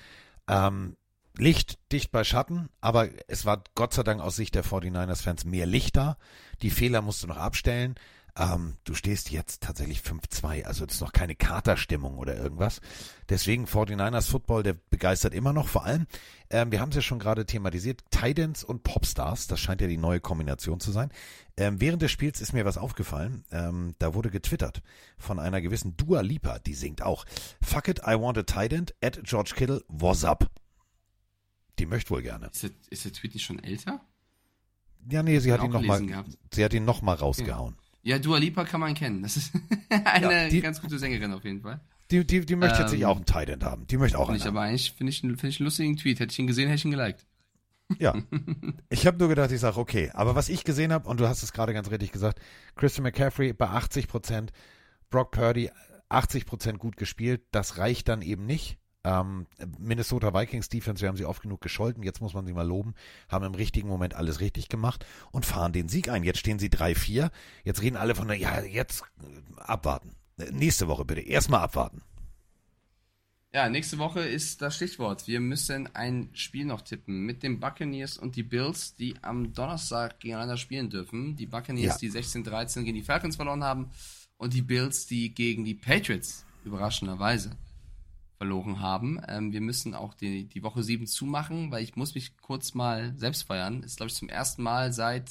Ähm, Licht dicht bei Schatten, aber es war Gott sei Dank aus Sicht der 49ers-Fans mehr Licht da. Die Fehler musst du noch abstellen. Ähm, du stehst jetzt tatsächlich 5-2, also es ist noch keine Katerstimmung oder irgendwas. Deswegen 49ers Football, der begeistert immer noch. Vor allem, ähm, wir haben es ja schon gerade thematisiert, Titans und Popstars, das scheint ja die neue Kombination zu sein. Ähm, während des Spiels ist mir was aufgefallen. Ähm, da wurde getwittert von einer gewissen Dua Lipa, die singt auch. Fuck it, I want a Titan at George Kittle, was up? Die möchte wohl gerne. Ist der, ist der Tweet nicht schon älter? Ja, nee, sie hat ihn noch mal, gehabt. sie hat ihn noch mal rausgehauen. Ja, Dua Lipa kann man kennen. Das ist eine Ja, die- ganz gute Sängerin auf jeden Fall. Die, die, die möchte jetzt sich Ähm, auch einen Titan haben. Die möchte auch einen ich aber eigentlich, finde ich, finde ich einen lustigen Tweet. Hätte ich ihn gesehen, hätte ich ihn geliked. Ja. Ich habe nur gedacht, ich sage, okay. Aber was ich gesehen habe, und du hast es gerade ganz richtig gesagt, Christian McCaffrey bei 80 Prozent, Brock Purdy 80 Prozent gut gespielt, das reicht dann eben nicht. Ähm, Minnesota Vikings Defense, wir haben sie oft genug gescholten, jetzt muss man sie mal loben, haben im richtigen Moment alles richtig gemacht und fahren den Sieg ein. Jetzt stehen sie 3-4. Jetzt reden alle von, der, ja, jetzt äh, abwarten. Äh, Nächste Woche bitte. Erstmal abwarten. Ja, nächste Woche ist das Stichwort. Wir müssen ein Spiel noch tippen mit den Buccaneers und die Bills, die am Donnerstag gegeneinander spielen dürfen. Die Buccaneers, Ja. die 16-13 gegen die Falcons verloren haben und die Bills, die gegen die Patriots überraschenderweise verloren haben. Ähm, wir müssen auch die, die Woche 7 zumachen, weil ich muss mich kurz mal selbst feiern. Ist, glaube ich, zum ersten Mal seit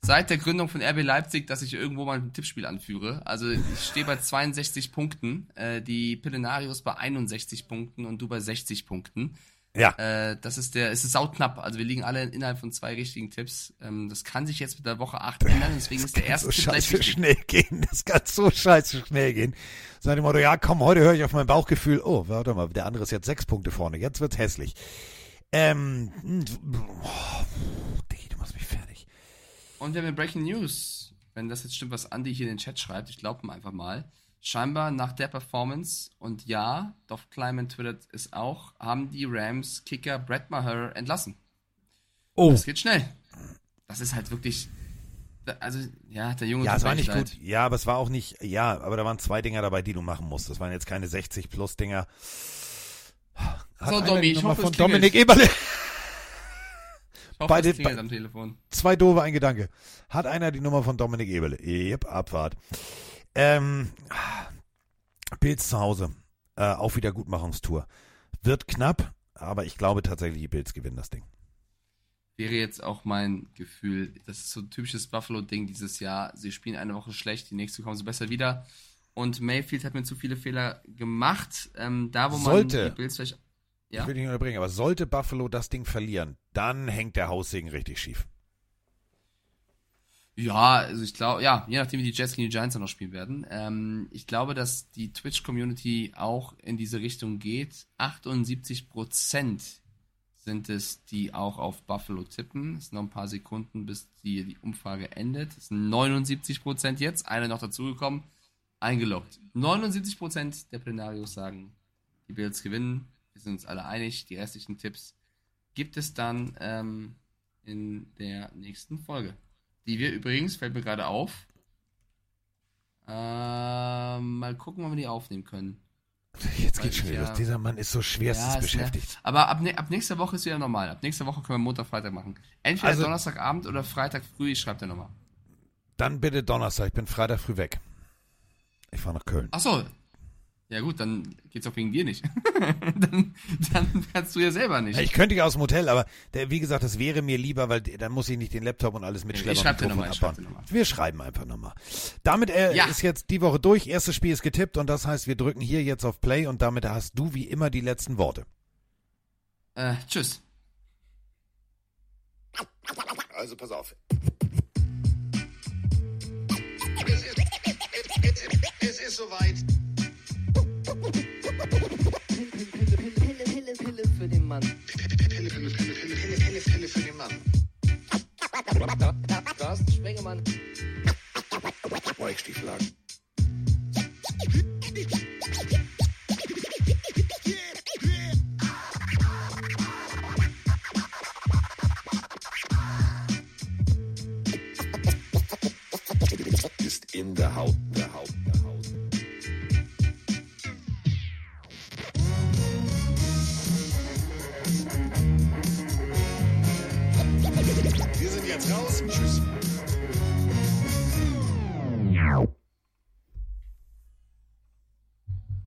seit der Gründung von RB Leipzig, dass ich irgendwo mal ein Tippspiel anführe. Also ich stehe bei 62 Punkten, äh, die Pillenarius bei 61 Punkten und du bei 60 Punkten. Ja. Äh, das ist der, es ist sauknapp. Also wir liegen alle innerhalb von zwei richtigen Tipps. Ähm, das kann sich jetzt mit der Woche 8 ändern, deswegen ist der erste so Tipp gleich scheiße wichtig. schnell gehen. Das kann so scheiße schnell gehen. Sag dem Motto, ja komm, heute höre ich auf mein Bauchgefühl. Oh, warte mal, der andere ist jetzt sechs Punkte vorne. Jetzt wird's hässlich. Ähm, oh, Diggi, du machst mich fertig. Und wir haben Breaking News. Wenn das jetzt stimmt, was Andy hier in den Chat schreibt, ich glaube ihm einfach mal. Scheinbar nach der Performance und ja, Dov Kleiman twittert es auch, haben die Rams Kicker Brett Maher entlassen. Oh. Das geht schnell. Das ist halt wirklich. Also, ja, der Junge Ja, es war nicht gut. Ja, aber es war auch nicht, ja, aber da waren zwei Dinger dabei, die du machen musst. Das waren jetzt keine 60 plus Dinger. Hat So, einer Domi, ich hoffe, es von klingelt. Dominik Eberle. Ich hoffe, Beide- es klingelt am Telefon. Zwei doofe, ein Gedanke. Hat einer die Nummer von Dominik Eberle? Yep, Abfahrt. Ähm, Bills zu Hause. Äh, auf Wiedergutmachungstour. Wird knapp, aber ich glaube tatsächlich, die Bills gewinnen das Ding. Wäre jetzt auch mein Gefühl. Das ist so ein typisches Buffalo-Ding dieses Jahr. Sie spielen eine Woche schlecht, die nächste kommen sie besser wieder. Und Mayfield hat mir zu viele Fehler gemacht. Ähm, da, wo man Sollte. die Bills vielleicht. Ja? Ich will nicht unterbringen, aber sollte Buffalo das Ding verlieren, dann hängt der Haussegen richtig schief. Ja, also ich glaube, ja, je nachdem, wie die Jets gegen die Giants dann noch spielen werden. Ähm, ich glaube, dass die Twitch-Community auch in diese Richtung geht. 78% sind es, die auch auf Buffalo tippen. Es sind noch ein paar Sekunden, bis die, die Umfrage endet. Es sind 79% jetzt, eine noch dazugekommen, eingeloggt. 79% der Plenarios sagen, die Bills gewinnen. Wir sind uns alle einig. Die restlichen Tipps gibt es dann ähm, in der nächsten Folge. Die wir übrigens, fällt mir gerade auf, ähm, mal gucken, wann wir die aufnehmen können. Jetzt geht's schon wieder los. Dieser Mann ist so schwerstes Ja, ist beschäftigt. nervig. Aber ab, ne ab nächster Woche ist wieder normal. Ab nächster Woche können wir Montag, Freitag machen. Entweder Also- Donnerstagabend oder Freitag früh, ich schreibe dir nochmal. Dann bitte Donnerstag, ich bin Freitag früh weg. Ich fahre nach Köln. Achso. Ja gut, dann geht's auch wegen dir nicht. dann, dann kannst du ja selber nicht. Ich könnte ja aus dem Hotel, aber der, wie gesagt, das wäre mir lieber, weil dann muss ich nicht den Laptop und alles mitschleppen. Ich und schreib dir nochmal, nochmal. Wir schreiben einfach nochmal. Damit äh, Ja. ist jetzt die Woche durch. Erstes Spiel ist getippt und das heißt, wir drücken hier jetzt auf Play und damit hast du wie immer die letzten Worte. Äh, tschüss. Also pass auf. Es ist, es ist soweit. Pille, Pille, Pille für den Mann. Pille, Pille, Pille, Pille, Pille, Pille, Pille für den Mann. Carsten Spengemann. Weichstieflagen. Wir